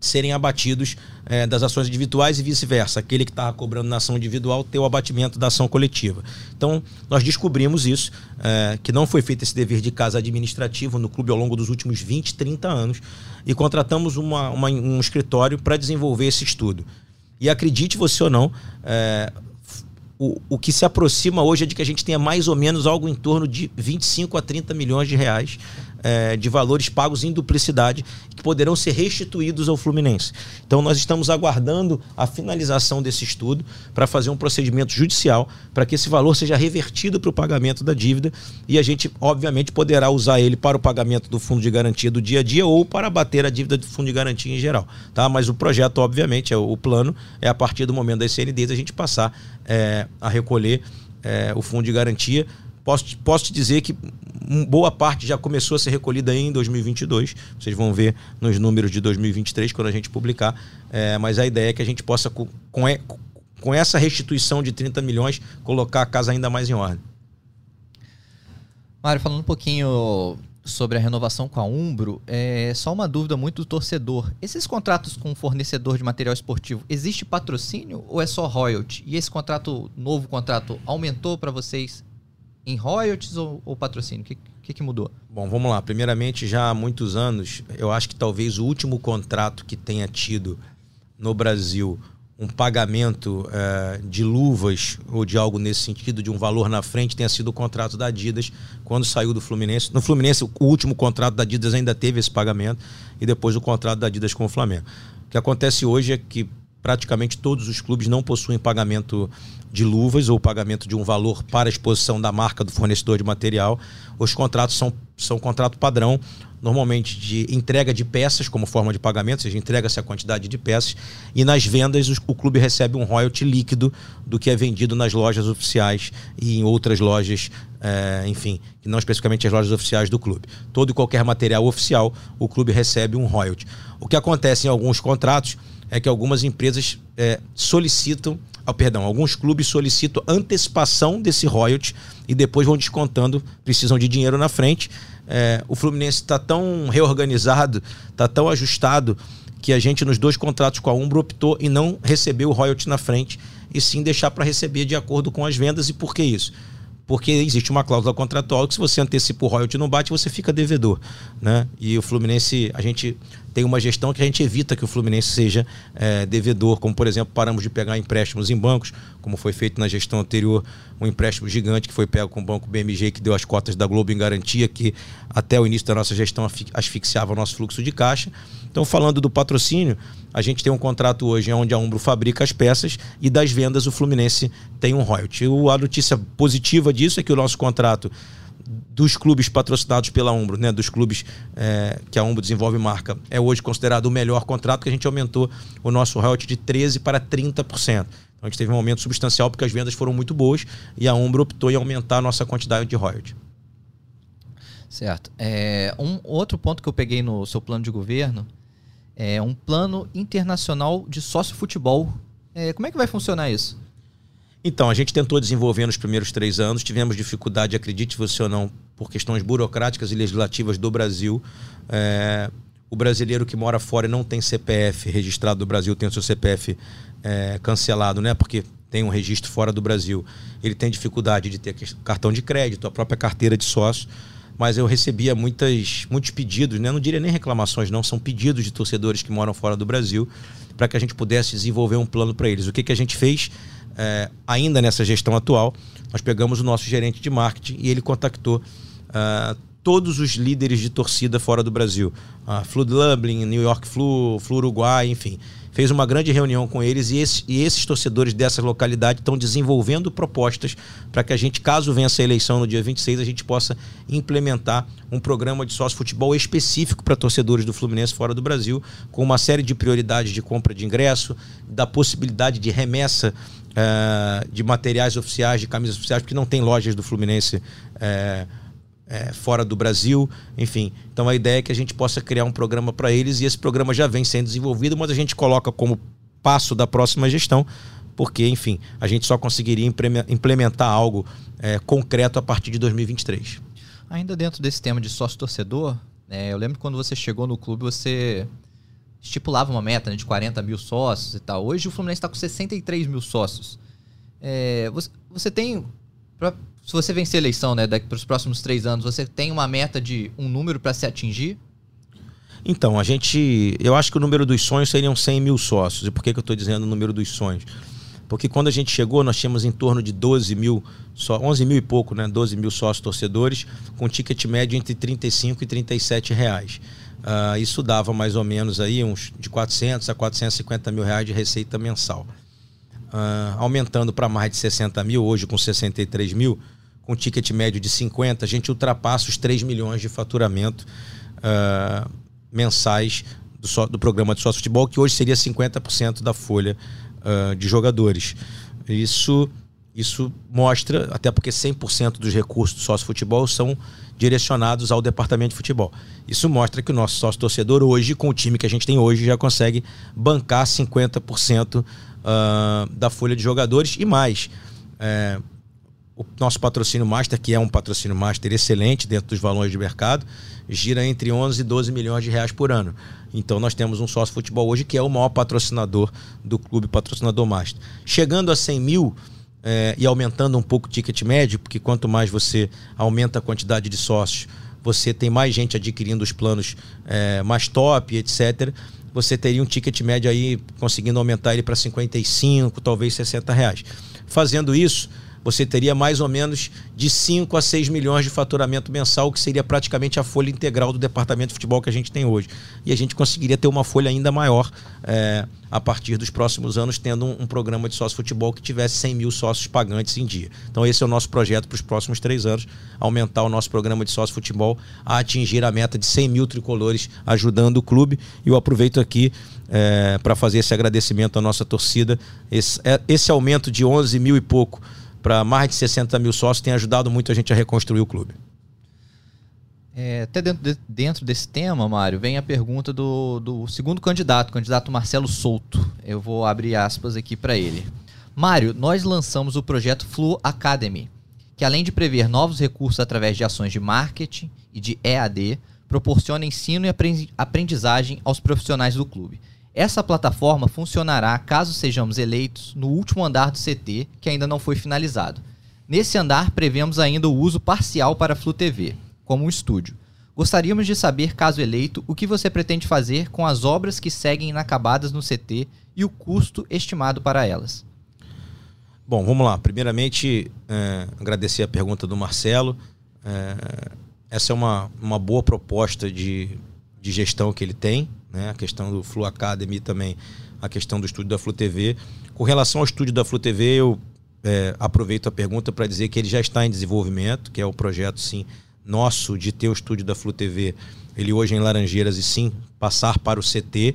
serem abatidos é, das ações individuais e vice-versa. Aquele que estava cobrando na ação individual ter o abatimento da ação coletiva. Então, nós descobrimos isso, é, que não foi feito esse dever de casa administrativo no clube ao longo dos últimos 20, 30 anos, e contratamos uma, uma, um escritório para desenvolver esse estudo. E acredite você ou não, é, o, o que se aproxima hoje é de que a gente tenha mais ou menos algo em torno de 25 a 30 milhões de reais é, de valores pagos em duplicidade que poderão ser restituídos ao Fluminense. Então nós estamos aguardando a finalização desse estudo para fazer um procedimento judicial para que esse valor seja revertido para o pagamento da dívida e a gente obviamente poderá usar ele para o pagamento do fundo de garantia do dia a dia ou para bater a dívida do fundo de garantia em geral, tá? Mas o projeto obviamente é o plano é a partir do momento das CNDs a gente passar é, a recolher é, o fundo de garantia Posso, posso te dizer que boa parte já começou a ser recolhida em 2022. Vocês vão ver nos números de 2023 quando a gente publicar. É, mas a ideia é que a gente possa, com, com essa restituição de 30 milhões, colocar a casa ainda mais em ordem. Mário, falando um pouquinho sobre a renovação com a Umbro, é só uma dúvida muito do torcedor. Esses contratos com fornecedor de material esportivo, existe patrocínio ou é só royalty? E esse contrato, novo contrato, aumentou para vocês em royalties ou, ou patrocínio? O que, que, que, mudou? Bom, vamos lá. Primeiramente, já há muitos anos, eu acho que talvez o último contrato que tenha tido no Brasil um pagamento é, de luvas ou de algo nesse sentido, de um valor na frente, tenha sido o contrato da Adidas quando saiu do Fluminense. No Fluminense, o último contrato da Adidas ainda teve esse pagamento e depois o contrato da Adidas com o Flamengo. O que acontece hoje é que praticamente todos os clubes não possuem pagamento de luvas ou pagamento de um valor para a exposição da marca do fornecedor de material. Os contratos são, são contrato padrão, normalmente de entrega de peças como forma de pagamento, ou seja, entrega-se a quantidade de peças, e nas vendas o clube recebe um royalty líquido do que é vendido nas lojas oficiais e em outras lojas, é, enfim, não especificamente as lojas oficiais do clube. Todo e qualquer material oficial, o clube recebe um royalty. O que acontece em alguns contratos é que algumas empresas é, solicitam, oh, perdão, alguns clubes solicitam antecipação desse royalty e depois vão descontando, precisam de dinheiro na frente. É, o Fluminense está tão reorganizado, está tão ajustado que a gente nos dois contratos com a Umbro optou em não receber o royalty na frente e sim deixar para receber de acordo com as vendas. E por que isso? Porque existe uma cláusula contratual que se você antecipa o royalty não bate, você fica devedor. Né? E o Fluminense, a gente tem uma gestão que a gente evita que o Fluminense seja é, devedor, como por exemplo, paramos de pegar empréstimos em bancos, como foi feito na gestão anterior, um empréstimo gigante que foi pego com o banco BMG, que deu as cotas da Globo em garantia, que até o início da nossa gestão asfixiava o nosso fluxo de caixa. Então, falando do patrocínio, a gente tem um contrato hoje onde a Umbro fabrica as peças e das vendas o Fluminense tem um royalty. A notícia positiva disso é que o nosso contrato dos clubes patrocinados pela Umbro, né, dos clubes é, que a Umbro desenvolve marca, é hoje considerado o melhor contrato, que a gente aumentou o nosso royalty de 13% para 30%. Então a gente teve um aumento substancial porque as vendas foram muito boas e a Umbro optou em aumentar a nossa quantidade de royalty. Certo. É, um outro ponto que eu peguei no seu plano de governo é um plano internacional de sócio futebol. É, como é que vai funcionar isso? Então, a gente tentou desenvolver nos primeiros três anos, tivemos dificuldade, acredite você ou não, por questões burocráticas e legislativas do Brasil. É, o brasileiro que mora fora e não tem CPF registrado no Brasil, tem o seu CPF é, cancelado, né? Porque tem um registro fora do Brasil. Ele tem dificuldade de ter cartão de crédito, a própria carteira de sócio. Mas eu recebia muitas, muitos pedidos, né? não diria nem reclamações, não, são pedidos de torcedores que moram fora do Brasil para que a gente pudesse desenvolver um plano para eles. O que, que a gente fez? É, ainda nessa gestão atual, nós pegamos o nosso gerente de marketing e ele contactou uh, todos os líderes de torcida fora do Brasil. A Flu Dublin, New York Flu, Flu Uruguai, enfim. Fez uma grande reunião com eles e, esse, e esses torcedores dessa localidade estão desenvolvendo propostas para que a gente, caso vença a eleição no dia 26, a gente possa implementar um programa de sócio-futebol específico para torcedores do Fluminense fora do Brasil, com uma série de prioridades de compra de ingresso, da possibilidade de remessa é, de materiais oficiais, de camisas oficiais, porque não tem lojas do Fluminense é, é, fora do Brasil, enfim. Então a ideia é que a gente possa criar um programa para eles e esse programa já vem sendo desenvolvido, mas a gente coloca como passo da próxima gestão, porque, enfim, a gente só conseguiria implementar algo é, concreto a partir de 2023. Ainda dentro desse tema de sócio-torcedor, é, eu lembro quando você chegou no clube, você estipulava uma meta né, de 40 mil sócios e tal. Hoje o Fluminense está com 63 mil sócios. É, você, você, tem. Pra, se você vencer a eleição né, para os próximos três anos, você tem uma meta de um número para se atingir? Então, a gente. Eu acho que o número dos sonhos seriam 100 mil sócios. E por que, que eu estou dizendo o número dos sonhos? Porque quando a gente chegou, nós tínhamos em torno de 12 mil, só 11 mil e pouco, né? 12 mil sócios torcedores, com ticket médio entre 35 e 37 reais. Uh, isso dava mais ou menos aí uns de 400 a 450 mil reais de receita mensal. Uh, aumentando para mais de 60 mil, hoje com 63 mil, com ticket médio de 50, a gente ultrapassa os 3 milhões de faturamento uh, mensais do, so, do, programa de sócio futebol, que hoje seria 50% da folha de jogadores. Isso, isso mostra, até porque 100% dos recursos do sócio futebol são direcionados ao departamento de futebol. Isso mostra que o nosso sócio torcedor hoje, com o time que a gente tem hoje, já consegue bancar 50% uh, ah, da folha de jogadores e mais. É, o nosso patrocínio master, que é um patrocínio master excelente dentro dos valores de mercado, gira entre 11 e 12 milhões de reais por ano. Então nós temos um sócio futebol hoje que é o maior patrocinador do clube patrocinador master. Chegando a 100 mil, é, e aumentando um pouco o ticket médio, porque quanto mais você aumenta a quantidade de sócios, você tem mais gente adquirindo os planos é, mais top, etc. Você teria um ticket médio aí conseguindo aumentar ele para 55, talvez 60 reais. Fazendo isso, você teria mais ou menos de 5 a 6 milhões de faturamento mensal, que seria praticamente a folha integral do departamento de futebol que a gente tem hoje. E a gente conseguiria ter uma folha ainda maior é, a partir dos próximos anos, tendo um, um programa de sócio futebol que tivesse 100 mil sócios pagantes em dia. Então, esse é o nosso projeto para os próximos três anos: aumentar o nosso programa de sócio futebol a atingir a meta de 100 mil tricolores ajudando o clube. E eu aproveito aqui é, para fazer esse agradecimento à nossa torcida. Esse, é, esse aumento de 11 mil e pouco para mais de 60 mil sócios tem ajudado muito a gente a reconstruir o clube. É, até dentro, de, dentro desse tema, Mário, vem a pergunta do, do segundo candidato, candidato Marcelo Souto. Eu vou abrir aspas aqui para ele. Mário, nós lançamos o projeto Flu Academy, que além de prever novos recursos através de ações de marketing e de EAD, proporciona ensino e aprendizagem aos profissionais do clube. Essa plataforma funcionará caso sejamos eleitos no último andar do CT, que ainda não foi finalizado. Nesse andar, prevemos ainda o uso parcial para a Flu TV, como um estúdio. Gostaríamos de saber, caso eleito, o que você pretende fazer com as obras que seguem inacabadas no CT e o custo estimado para elas. Bom, vamos lá. Primeiramente, é, agradecer a pergunta do Marcelo. É, essa é uma, uma boa proposta de, de gestão que ele tem né? a questão do Flu Academy também, a questão do estúdio da Flu TV. Com relação ao estúdio da Flu TV, eu é, aproveito a pergunta para dizer que ele já está em desenvolvimento, que é o projeto, sim, nosso de ter o estúdio da Flu TV, ele hoje é em Laranjeiras e sim, passar para o CT.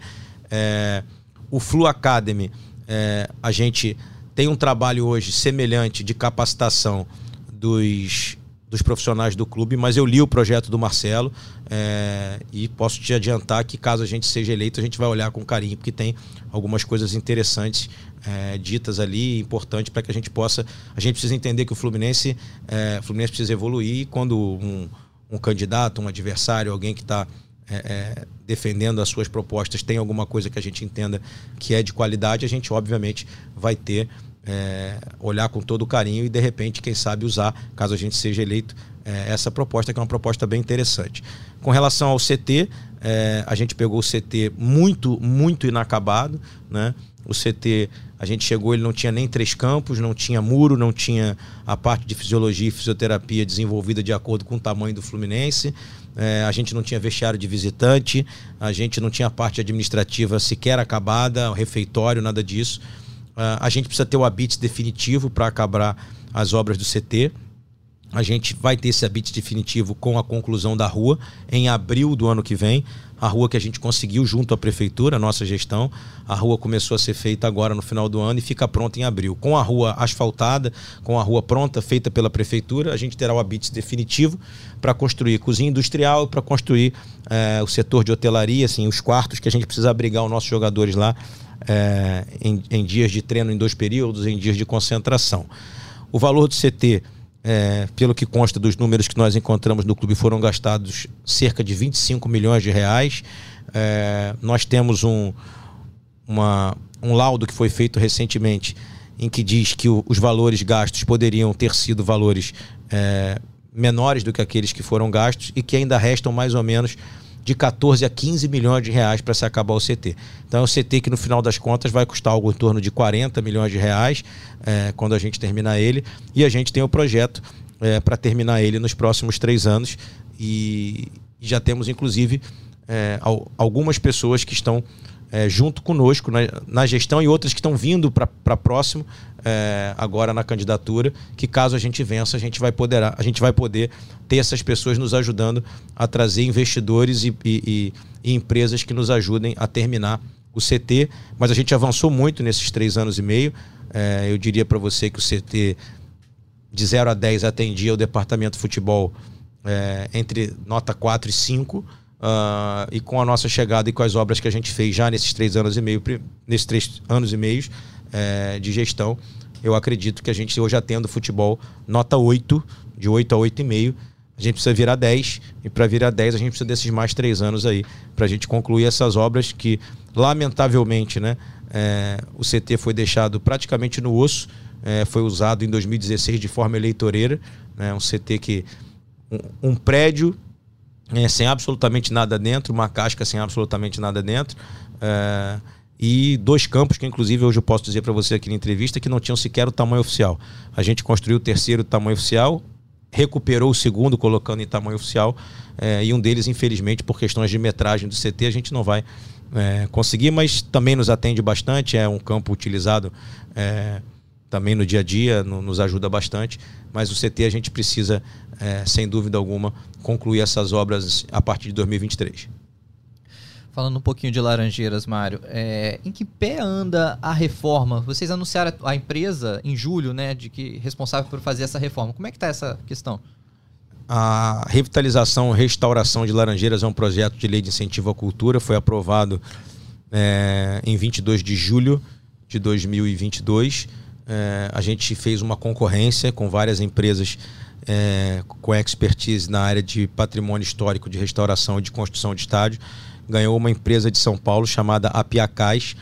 É, o Flu Academy, é, a gente tem um trabalho hoje semelhante de capacitação dos dos profissionais do clube, mas eu li o projeto do Marcelo é, e posso te adiantar que caso a gente seja eleito, a gente vai olhar com carinho, porque tem algumas coisas interessantes é, ditas ali, importantes para que a gente possa. A gente precisa entender que o Fluminense, é, o Fluminense precisa evoluir e quando um, um candidato, um adversário, alguém que está é, é, defendendo as suas propostas tem alguma coisa que a gente entenda que é de qualidade, a gente obviamente vai ter é, olhar com todo carinho e de repente, quem sabe, usar, caso a gente seja eleito, é, essa proposta, que é uma proposta bem interessante. Com relação ao CT, é, a gente pegou o CT muito, muito inacabado, né? O CT, a gente chegou, ele não tinha nem três campos, não tinha muro, não tinha a parte de fisiologia e fisioterapia desenvolvida de acordo com o tamanho do Fluminense. É, a gente não tinha vestiário de visitante, a gente não tinha a parte administrativa sequer acabada, refeitório, nada disso. Uh, a gente precisa ter o habite definitivo para acabar as obras do CT. A gente vai ter esse habite definitivo com a conclusão da rua em abril do ano que vem. A rua que a gente conseguiu junto à prefeitura, a nossa gestão. A rua começou a ser feita agora no final do ano e fica pronta em abril. Com a rua asfaltada, com a rua pronta, feita pela prefeitura, a gente terá o habite definitivo para construir cozinha industrial, para construir eh, o setor de hotelaria, assim, os quartos que a gente precisa abrigar os nossos jogadores lá é, em, em, dias de treino em dois períodos, em dias de concentração. O valor do CT, é, pelo que consta dos números que nós encontramos no clube, foram gastados cerca de 25 milhões de reais. É, nós temos um, uma, um laudo que foi feito recentemente em que diz que o, os valores gastos poderiam ter sido valores é, menores do que aqueles que foram gastos e que ainda restam mais ou menos de 14 a 15 milhões de reais para se acabar o CT. Então é um CT que no final das contas vai custar algo em torno de 40 milhões de reais é, quando a gente terminar ele. E a gente tem o projeto é, para terminar ele nos próximos três anos. E, já temos, inclusive, é, algumas pessoas que estão é, junto conosco na, na, gestão e outras que estão vindo para próximo é, agora na candidatura, que caso a gente vença, a gente vai poder, a gente vai poder ter essas pessoas nos ajudando a trazer investidores e, e, e empresas que nos ajudem a terminar o CT. Mas a gente avançou muito nesses três anos e meio. É, eu diria para você que o CT de 0 a 10 atendia o departamento de futebol é, entre nota 4 e 5 Uh, e com a nossa chegada e com as obras que a gente fez já nesses três anos e meio, nesses três anos e meio é, de gestão, eu acredito que a gente hoje atendo futebol nota 8, de 8 a 8,5. A gente precisa virar 10, e para virar 10 a gente precisa desses mais três anos aí, para a gente concluir essas obras que, lamentavelmente, né, é, o CT foi deixado praticamente no osso, é, foi usado em 2016 de forma eleitoreira, né, um CT que. um, um prédio é, sem absolutamente nada dentro, uma casca sem absolutamente nada dentro. É, e dois campos que, inclusive, hoje eu posso dizer para você aqui na entrevista que não tinham sequer o tamanho oficial. A gente construiu o terceiro tamanho oficial, recuperou o segundo colocando em tamanho oficial, é, e um deles, infelizmente, por questões de metragem do CT, a gente não vai é, conseguir, mas também nos atende bastante. É um campo utilizado é, também no dia a dia, no, nos ajuda bastante. Mas o CT a gente precisa, sem dúvida alguma, concluir essas obras a partir de 2023. Falando um pouquinho de Laranjeiras, Mário, é, em que pé anda a reforma? Vocês anunciaram a empresa em julho, né, de que responsável por fazer essa reforma. Como é que está essa questão? A revitalização restauração de Laranjeiras é um projeto de lei de incentivo à cultura, foi aprovado é, em 22 de julho de 2022 é, a gente fez uma concorrência com várias empresas é, com expertise na área de patrimônio histórico, de restauração e de construção de estádio. Ganhou uma empresa de São Paulo chamada Apiacás.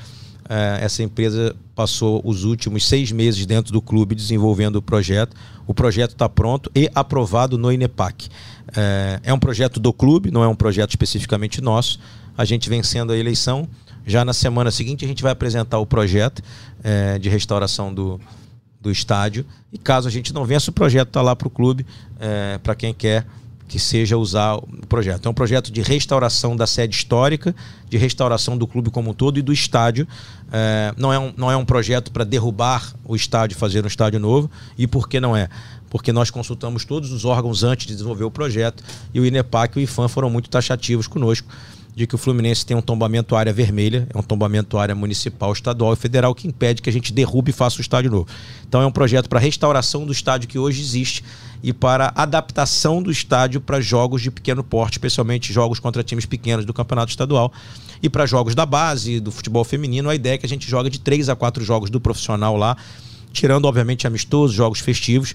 É, essa empresa passou os últimos seis meses dentro do clube desenvolvendo o projeto. O projeto está pronto e aprovado no INEPAC. É, é um projeto do clube, não é um projeto especificamente nosso. A gente vencendo a eleição, já na semana seguinte, a gente vai apresentar o projeto é, de restauração do, do estádio. E caso a gente não vença, o projeto está lá para o clube, é, para quem quer que seja usar o projeto. É um projeto de restauração da sede histórica, de restauração do clube como um todo e do estádio. É, não, é um, não é um projeto para derrubar o estádio, fazer um estádio novo. E por que não é? Porque nós consultamos todos os órgãos antes de desenvolver o projeto e o INEPAC e o IFAM foram muito taxativos conosco de que o Fluminense tem um tombamento área vermelha, é um tombamento área municipal, estadual e federal que impede que a gente derrube e faça o estádio novo. Então é um projeto para restauração do estádio que hoje existe e para adaptação do estádio para jogos de pequeno porte, especialmente jogos contra times pequenos do campeonato estadual e para jogos da base, do futebol feminino. A ideia é que a gente joga de três a quatro jogos do profissional lá, tirando obviamente amistosos, jogos festivos.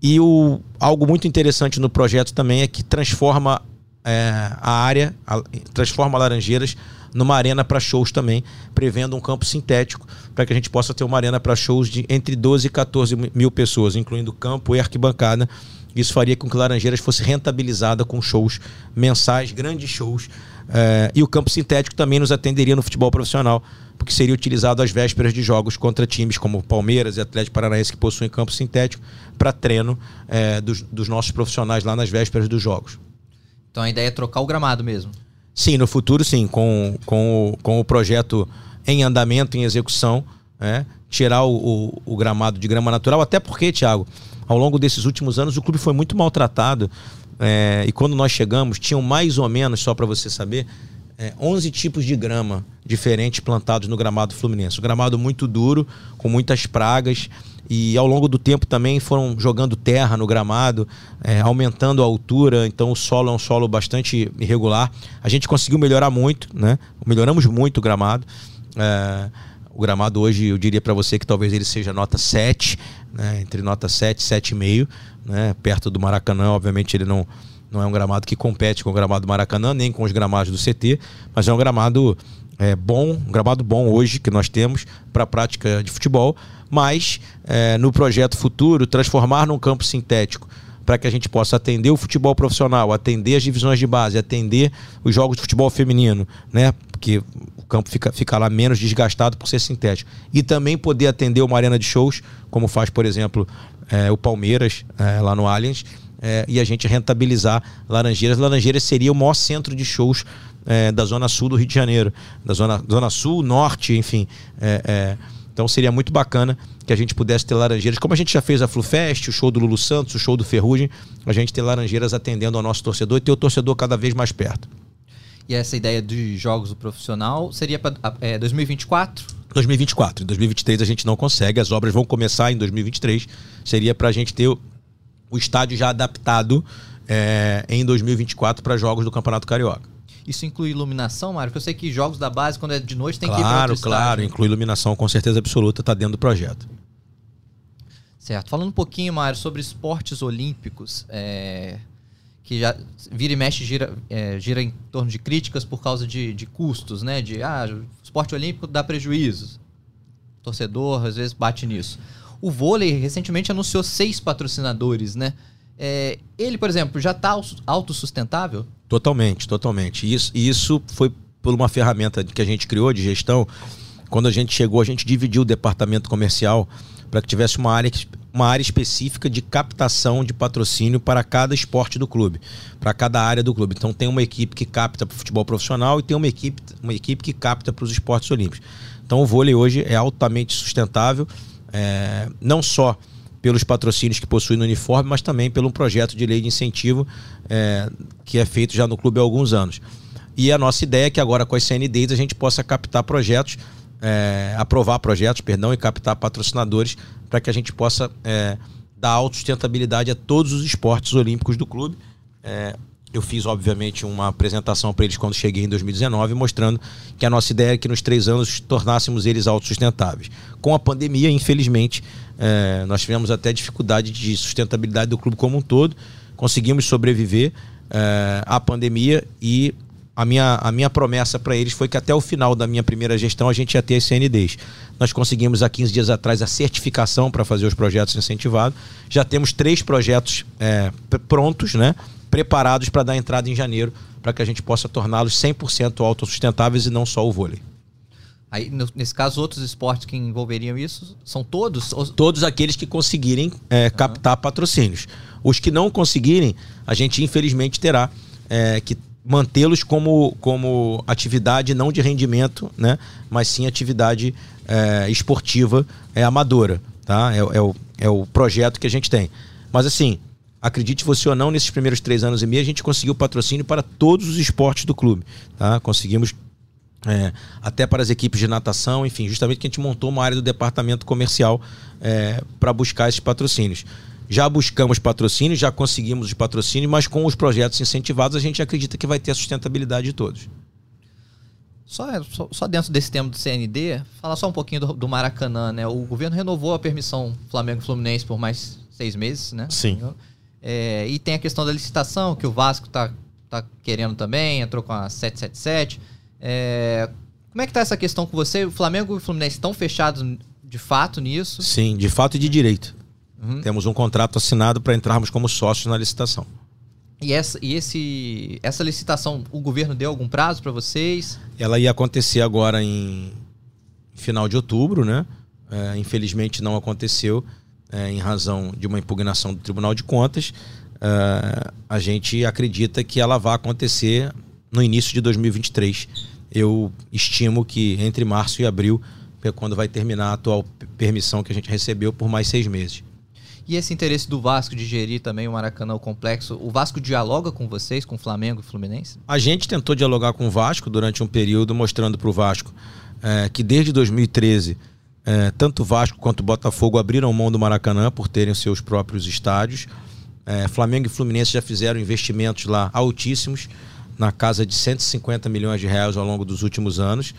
E o, algo muito interessante no projeto também é que transforma é, a área, a, transforma Laranjeiras numa arena para shows também, prevendo um campo sintético, para que a gente possa ter uma arena para shows de entre 12 e 14 mil pessoas, incluindo campo e arquibancada. Isso faria com que Laranjeiras fosse rentabilizada com shows mensais, grandes shows. É, e o campo sintético também nos atenderia no futebol profissional, porque seria utilizado às vésperas de jogos contra times como Palmeiras e Atlético Paranaense que possuem campo sintético para treino é, dos, dos nossos profissionais lá nas vésperas dos jogos. Então a ideia é trocar o gramado mesmo. Sim, no futuro sim, com, com, com o projeto em andamento, em execução, é, tirar o, o, o, gramado de grama natural, até porque, Thiago, ao longo desses últimos anos o clube foi muito maltratado é, e quando nós chegamos tinham mais ou menos, só para você saber, é, 11 tipos de grama diferentes plantados no gramado fluminense. O gramado muito duro, com muitas pragas, e ao longo do tempo também foram jogando terra no gramado, é, aumentando a altura, então o solo é um solo bastante irregular. A gente conseguiu melhorar muito, né? Melhoramos muito o gramado. É, o gramado hoje, eu diria para você que talvez ele seja nota 7, né? entre nota 7 e 7,5, né? perto do Maracanã, obviamente ele não, não é um gramado que compete com o gramado do Maracanã, nem com os gramados do CT, mas é um gramado é, bom, um gramado bom hoje que nós temos para a prática de futebol mas é, no projeto futuro, transformar num campo sintético para que a gente possa atender o futebol profissional, atender as divisões de base, atender os jogos de futebol feminino, né? Porque o campo fica, fica lá menos desgastado por ser sintético. E também poder atender uma arena de shows, como faz, por exemplo, é, o Palmeiras, é, lá no Allianz, é, e a gente rentabilizar Laranjeiras. Laranjeiras seria o maior centro de shows é, da Zona Sul do Rio de Janeiro, da Zona, zona Sul, Norte, enfim. É, é então seria muito bacana que a gente pudesse ter laranjeiras, como a gente já fez a FluFest, o show do Lulu Santos, o show do Ferrugem, a gente ter laranjeiras atendendo ao nosso torcedor e ter o torcedor cada vez mais perto. E essa ideia de jogos do profissional seria para é, 2024? 2024. Em 2023 a gente não consegue, as obras vão começar em 2023. Seria para a gente ter o, o estádio já adaptado é, em 2024 para jogos do Campeonato Carioca. Isso inclui iluminação, Mário? Porque eu sei que jogos da base, quando é de noite, tem claro, que ir para Claro, claro. Inclui iluminação com certeza absoluta, está dentro do projeto. Certo. Falando um pouquinho, Mário, sobre esportes olímpicos, é, que já vira e mexe, gira, é, gira em torno de críticas por causa de, de custos, né? De, ah, esporte olímpico dá prejuízos. O torcedor, às vezes, bate nisso. O vôlei recentemente anunciou seis patrocinadores, né? É, ele, por exemplo, já está autossustentável? Totalmente, totalmente. Isso, isso foi por uma ferramenta que a gente criou de gestão. Quando a gente chegou, a gente dividiu o departamento comercial para que tivesse uma área, uma área específica de captação de patrocínio para cada esporte do clube, para cada área do clube. Então tem uma equipe que capta para o futebol profissional e tem uma equipe, uma equipe que capta para os esportes olímpicos. Então o vôlei hoje é altamente sustentável, é, não só pelos patrocínios que possui no uniforme, mas também pelo projeto de lei de incentivo é, que é feito já no clube há alguns anos. E a nossa ideia é que agora com as CNDs a gente possa captar projetos, é, aprovar projetos, perdão, e captar patrocinadores para que a gente possa é, dar autossustentabilidade a todos os esportes olímpicos do clube. É, eu fiz, obviamente, uma apresentação para eles quando cheguei em 2019, mostrando que a nossa ideia é que nos três anos tornássemos eles autossustentáveis. Com a pandemia, infelizmente, é, nós tivemos até dificuldade de sustentabilidade do clube como um todo. Conseguimos sobreviver é, à pandemia e a minha, a minha promessa para eles foi que até o final da minha primeira gestão a gente ia ter as CNDs. Nós conseguimos há 15 dias atrás a certificação para fazer os projetos incentivados. Já temos três projetos é, prontos, né? Preparados para dar entrada em janeiro, para que a gente possa torná-los 100% autossustentáveis e não só o vôlei. Aí, nesse caso, outros esportes que envolveriam isso são todos? Todos aqueles que conseguirem é, uhum. captar patrocínios. Os que não conseguirem, a gente infelizmente terá é, que mantê-los como, como atividade não de rendimento, né? mas sim atividade é, esportiva é, amadora. Tá? É, é, o, é o projeto que a gente tem. Mas assim, acredite você ou não, nesses primeiros três anos e meio, a gente conseguiu patrocínio para todos os esportes do clube. Tá? Conseguimos é, até para as equipes de natação, enfim, justamente que a gente montou uma área do departamento comercial é, para buscar esses patrocínios. Já buscamos patrocínio, já conseguimos os patrocínios, mas com os projetos incentivados a gente acredita que vai ter a sustentabilidade de todos. Só, só, só, dentro desse tema do CND, falar só um pouquinho do, do, Maracanã, né? O governo renovou a permissão Flamengo Fluminense por mais seis meses, né? Sim. É, e tem a questão da licitação, que o Vasco tá, tá querendo também, entrou com a 777. É, como é que tá essa questão com você? O Flamengo e o Fluminense estão fechados de fato nisso? Sim, de fato e de direito. Uhum. Temos um contrato assinado para entrarmos como sócios na licitação. E, essa, e esse, essa licitação, o governo deu algum prazo para vocês? Ela ia acontecer agora em final de outubro, né? É, infelizmente não aconteceu é, em razão de uma impugnação do Tribunal de Contas. É, a gente acredita que ela vai acontecer no início de 2023. Eu estimo que entre março e abril é quando vai terminar a atual permissão que a gente recebeu por mais seis meses. E esse interesse do Vasco de gerir também o Maracanã, o complexo, o Vasco dialoga com vocês, com o Flamengo e Fluminense? A gente tentou dialogar com o Vasco durante um período, mostrando para o Vasco é, que desde 2013, é, tanto Vasco quanto Botafogo abriram mão do Maracanã por terem seus próprios estádios. É, Flamengo e Fluminense já fizeram investimentos lá altíssimos, na casa de 150 milhões de reais ao longo dos últimos anos.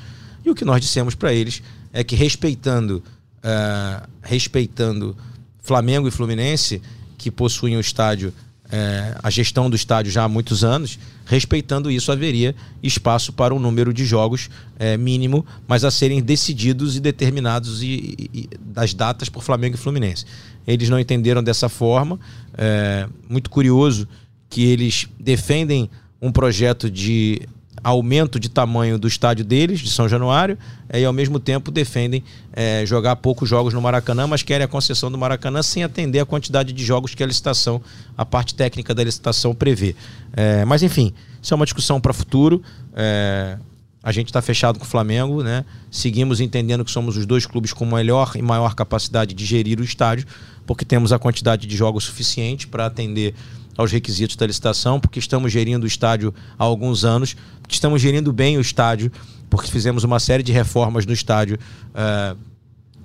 E o que nós dissemos para eles é que respeitando, é, respeitando Flamengo e Fluminense, que possuem o estádio, é, a gestão do estádio já há muitos anos, respeitando isso, haveria espaço para um número de jogos é, mínimo, mas a serem decididos e determinados e, e, das datas por Flamengo e Fluminense. Eles não entenderam dessa forma. É, muito curioso que eles defendem um projeto de aumento de tamanho do estádio deles, de São Januário, e ao mesmo tempo defendem é, jogar poucos jogos no Maracanã, mas querem a concessão do Maracanã sem atender a quantidade de jogos que a licitação, a parte técnica da licitação prevê. É, mas enfim, isso é uma discussão para futuro. É, a gente está fechado com o Flamengo, né? Seguimos entendendo que somos os dois clubes com melhor e maior capacidade de gerir o estádio, porque temos a quantidade de jogos suficiente para atender aos requisitos da licitação, porque estamos gerindo o estádio há alguns anos, estamos gerindo bem o estádio, porque fizemos uma série de reformas no estádio. Uh,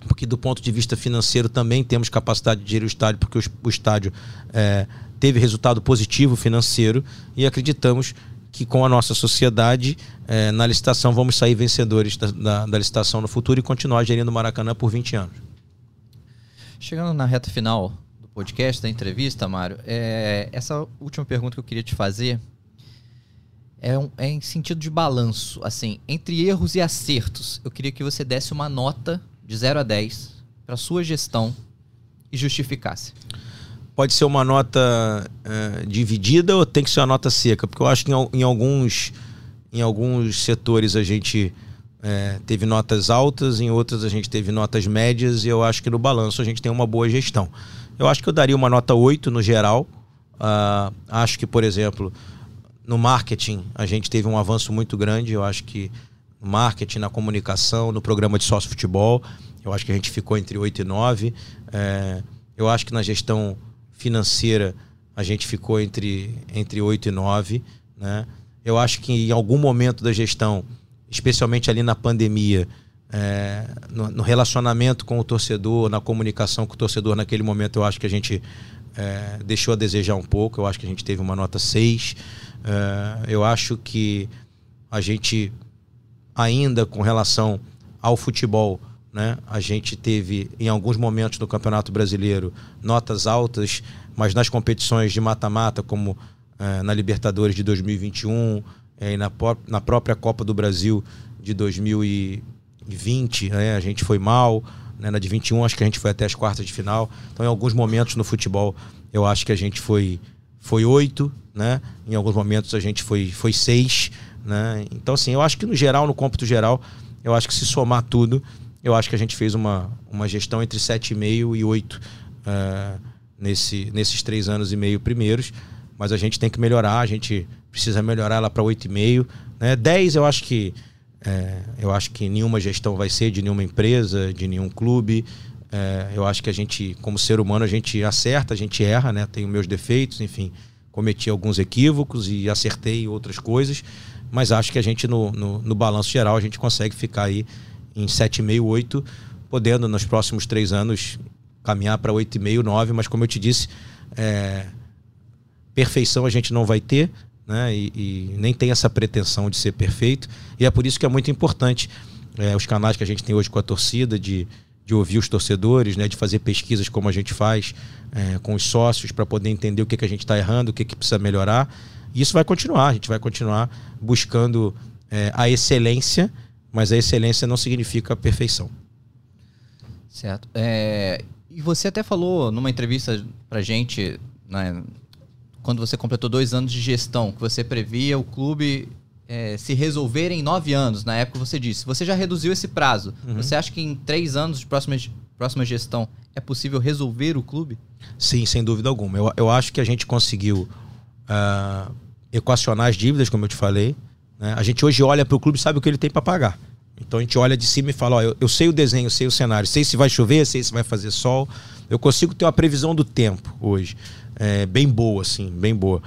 porque do ponto de vista financeiro também temos capacidade de gerir o estádio, porque o, estádio uh, teve resultado positivo financeiro e acreditamos que com a nossa sociedade, uh, na licitação, vamos sair vencedores da, da, da licitação no futuro e continuar gerindo o Maracanã por 20 anos. Chegando na reta final podcast, da entrevista, Mário, é, essa última pergunta que eu queria te fazer é, um, é em sentido de balanço. Assim, entre erros e acertos, eu queria que você desse uma nota de 0 a 10 para sua gestão e justificasse. Pode ser uma nota é, dividida ou tem que ser uma nota seca? Porque eu acho que em, em alguns, em alguns setores a gente é, teve notas altas, em outras a gente teve notas médias, e eu acho que no balanço a gente tem uma boa gestão. Eu acho que eu daria uma nota 8 no geral. Uh, acho que, por exemplo, no marketing a gente teve um avanço muito grande. Eu acho que no marketing, na comunicação, no programa de sócio futebol, eu acho que a gente ficou entre 8 e 9. É, eu acho que na gestão financeira a gente ficou entre, entre 8 e 9. Né? Eu acho que em algum momento da gestão, especialmente ali na pandemia, é, no, no, relacionamento com o torcedor, na comunicação com o torcedor naquele momento, eu acho que a gente é, deixou a desejar um pouco. Eu acho que a gente teve uma nota 6. É, eu acho que a gente, ainda com relação ao futebol, né, a gente teve em alguns momentos no Campeonato Brasileiro notas altas, mas nas competições de mata-mata, como é, na Libertadores de 2021 é, e na, na própria Copa do Brasil de 2021 20, né, a gente foi mal. Né, na de 21, acho que a gente foi até as quartas de final. Então, em alguns momentos no futebol, eu acho que a gente foi foi oito, né? Em alguns momentos a gente foi foi seis, né? Então, assim, eu acho que no geral, no cômputo geral, eu acho que se somar tudo, eu acho que a gente fez uma, uma gestão entre sete e meio e oito uh, nesse, nesses três anos e meio primeiros. Mas a gente tem que melhorar, a gente precisa melhorar ela para oito e meio, né? Dez, eu acho que é, eu acho que nenhuma gestão vai ser de nenhuma empresa, de nenhum clube. É, eu acho que a gente, como ser humano, a gente acerta, a gente erra, né? Tenho meus defeitos, enfim, cometi alguns equívocos e acertei outras coisas, mas acho que a gente, no, no, no balanço geral, a gente consegue ficar aí em 7,5, 8, podendo nos próximos três anos caminhar para 8,5, 9, mas como eu te disse, é, perfeição a gente não vai ter, né? E, e, nem tem essa pretensão de ser perfeito, e é por isso que é muito importante é, os canais que a gente tem hoje com a torcida, de de ouvir os torcedores, né, de fazer pesquisas como a gente faz é, com os sócios para poder entender o que, que a gente está errando, o que, que precisa melhorar. E isso vai continuar, a gente vai continuar buscando é, a excelência, mas a excelência não significa a perfeição. Certo. E você até falou numa entrevista para gente, né, quando você completou dois anos de gestão, que você previa o clube é, se resolver em nove anos, na época você disse. Você já reduziu esse prazo. Uhum. Você acha que em três anos de próxima, próxima gestão é possível resolver o clube? Sim, sem dúvida alguma. Eu, eu acho que a gente conseguiu uh, equacionar as dívidas, como eu te falei. Né? A gente hoje olha para o clube e sabe o que ele tem para pagar. Então a gente olha de cima e fala: ó, eu, eu sei o desenho, eu sei o cenário, sei se vai chover, sei se vai fazer sol. Eu consigo ter uma previsão do tempo hoje. É, bem boa, assim, bem boa.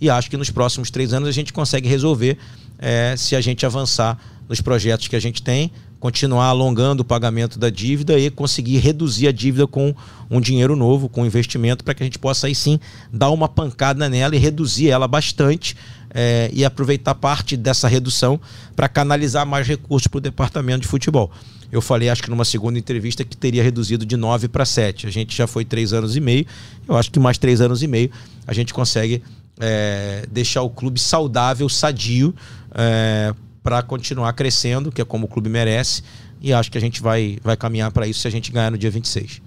E acho que nos próximos três anos a gente consegue resolver é, se a gente avançar nos projetos que a gente tem, continuar alongando o pagamento da dívida e conseguir reduzir a dívida com um dinheiro novo, com investimento, para que a gente possa aí sim dar uma pancada nela e reduzir ela bastante é, e aproveitar parte dessa redução para canalizar mais recursos para o departamento de futebol. Eu falei, acho que numa segunda entrevista, que teria reduzido de 9 para 7. A gente já foi três anos e meio. Eu acho que mais três anos e meio a gente consegue é, deixar o clube saudável, sadio, é, para continuar crescendo, que é como o clube merece. E acho que a gente vai, vai caminhar para isso se a gente ganhar no dia 26.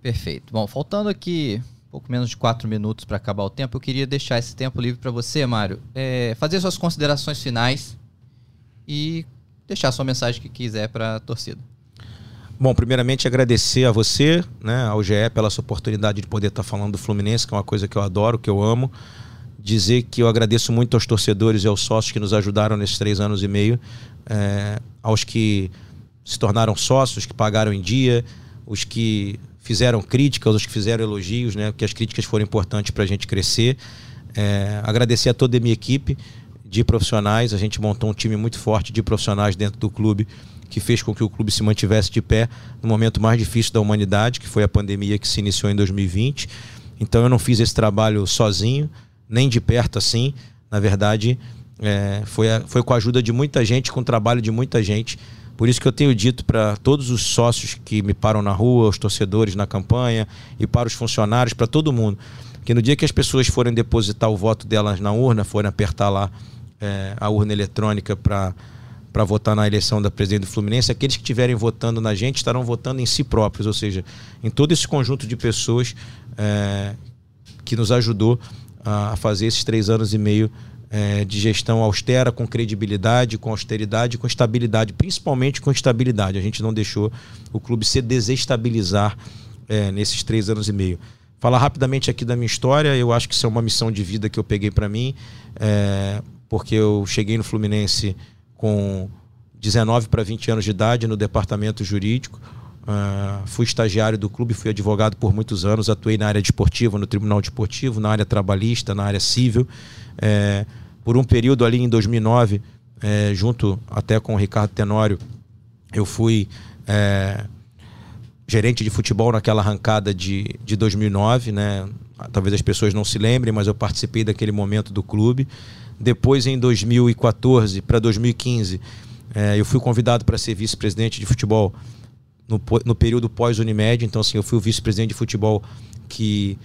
Perfeito. Bom, faltando aqui pouco menos de quatro minutos para acabar o tempo, eu queria deixar esse tempo livre para você, Mário, é, fazer suas considerações finais e deixar sua mensagem que quiser para a torcida. Bom, primeiramente agradecer a você, né, ao GE, pela sua oportunidade de poder estar falando do Fluminense, que é uma coisa que eu adoro, que eu amo. Dizer que eu agradeço muito aos torcedores e aos sócios que nos ajudaram nesses três anos e meio, é, aos que se tornaram sócios, que pagaram em dia, os que fizeram críticas, os que fizeram elogios, né, porque as críticas foram importantes para a gente crescer. É, agradecer a toda a minha equipe de profissionais, a gente montou um time muito forte de profissionais dentro do clube que fez com que o clube se mantivesse de pé no momento mais difícil da humanidade, que foi a pandemia que se iniciou em 2020. Então eu não fiz esse trabalho sozinho, nem de perto assim. Na verdade, é, foi, a, foi com a ajuda de muita gente, com o trabalho de muita gente. Por isso que eu tenho dito para todos os sócios que me param na rua, os torcedores na campanha e para os funcionários, para todo mundo, que no dia que as pessoas forem depositar o voto delas na urna, forem apertar lá é, a urna eletrônica para para votar na eleição da presidente do Fluminense, aqueles que estiverem votando na gente estarão votando em si próprios, ou seja, em todo esse conjunto de pessoas é, que nos ajudou a fazer esses três anos e meio é, de gestão austera, com credibilidade, com austeridade, com estabilidade, principalmente com estabilidade. A gente não deixou o clube se desestabilizar é, nesses três anos e meio. Falar rapidamente aqui da minha história, eu acho que isso é uma missão de vida que eu peguei para mim, é, porque eu cheguei no Fluminense com 19 para 20 anos de idade no departamento jurídico. Uh, fui estagiário do clube, fui advogado por muitos anos, atuei na área desportiva, no tribunal desportivo, na área trabalhista, na área civil. É, por um período ali em 2009, é, junto até com o Ricardo Tenório, eu fui é, gerente de futebol naquela arrancada de, de 2009, né? Talvez as pessoas não se lembrem, mas eu participei daquele momento do clube. Depois, em 2014 para 2015, é, eu fui convidado para ser vice-presidente de futebol no, no período pós-Unimed. Então, assim, eu fui o vice-presidente de futebol que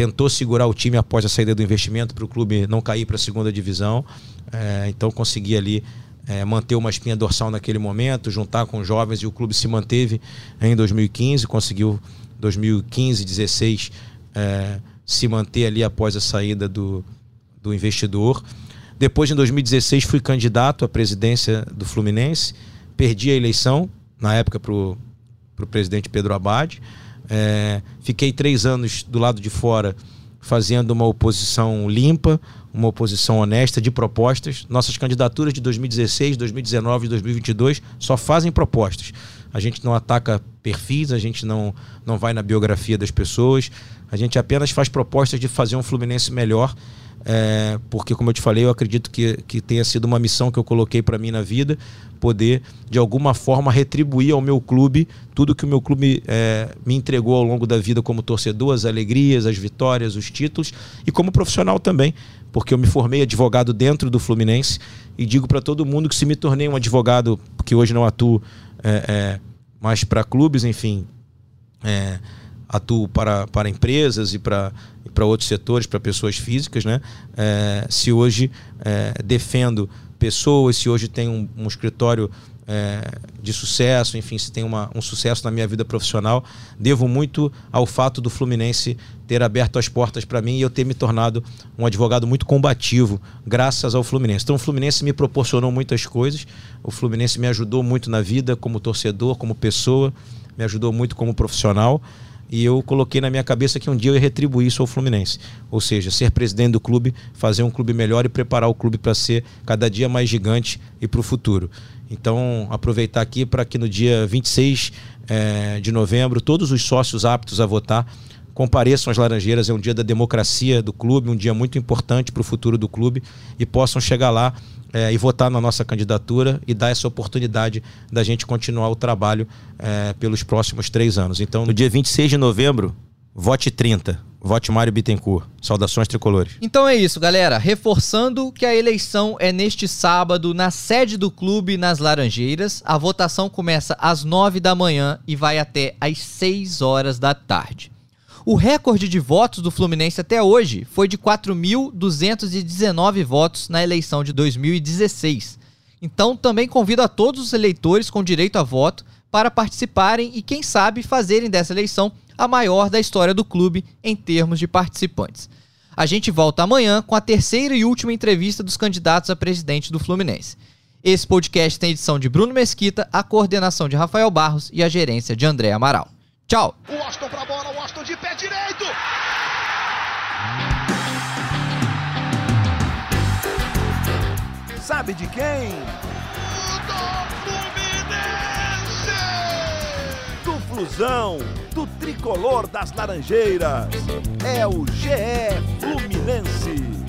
tentou segurar o time após a saída do investimento para o clube não cair para a segunda divisão. É, então, consegui ali é, manter uma espinha dorsal naquele momento, juntar com jovens e o clube se manteve em 2015, conseguiu 2015, 16 é, se manter ali após a saída do, do investidor. Depois, em 2016, fui candidato à presidência do Fluminense, perdi a eleição, na época, para o presidente Pedro Abad. É, fiquei três anos do lado de fora fazendo uma oposição limpa, uma oposição honesta de propostas. Nossas candidaturas de 2016, 2019 e 2022 só fazem propostas. A gente não ataca perfis, a gente não, não vai na biografia das pessoas, a gente apenas faz propostas de fazer um Fluminense melhor. É, porque, como eu te falei, eu acredito que, que tenha sido uma missão que eu coloquei para mim na vida, poder, de alguma forma, retribuir ao meu clube tudo que o meu clube é, me entregou ao longo da vida como torcedor, as alegrias, as vitórias, os títulos, e como profissional também, porque eu me formei advogado dentro do Fluminense e digo para todo mundo que se me tornei um advogado, que hoje não atuo é, é, mais para clubes, enfim, é, atuo para, para empresas e para, e para outros setores, para pessoas físicas, né? É, se hoje é, defendo pessoas, se hoje tenho um, um escritório é, de sucesso, enfim, se tem uma, um sucesso na minha vida profissional, devo muito ao fato do Fluminense ter aberto as portas para mim e eu ter me tornado um advogado muito combativo, graças ao Fluminense. Então, o Fluminense me proporcionou muitas coisas, o Fluminense me ajudou muito na vida, como torcedor, como pessoa, me ajudou muito como profissional e eu coloquei na minha cabeça que um dia eu ia retribuir isso ao Fluminense. Ou seja, ser presidente do clube, fazer um clube melhor e preparar o clube para ser cada dia mais gigante e para o futuro. Então, aproveitar aqui para que no dia 26 é, eh, de novembro, todos os sócios aptos a votar compareçam às Laranjeiras. É um dia da democracia do clube, um dia muito importante para o futuro do clube e possam chegar lá é, e votar na nossa candidatura e dar essa oportunidade da gente continuar o trabalho é, pelos próximos três anos. Então, no dia 26 de novembro, vote 30. Vote Mário Bittencourt. Saudações tricolores. Então é isso, galera. Reforçando que a eleição é neste sábado na sede do clube nas Laranjeiras. A votação começa às 9 da manhã e vai até às 6 horas da tarde. O recorde de votos do Fluminense até hoje foi de 4.219 votos na eleição de 2016. Então também convido a todos os eleitores com direito a voto para participarem e, quem sabe, fazerem dessa eleição a maior da história do clube em termos de participantes. A gente volta amanhã com a terceira e última entrevista dos candidatos a presidente do Fluminense. Esse podcast tem edição de Bruno Mesquita, a coordenação de Rafael Barros e a gerência de André Amaral. Tchau! O Austin pra bola, o Austin de pé direito! Sabe de quem? Do Fluminense! Do Flusão, do tricolor das Laranjeiras. É o GE Fluminense.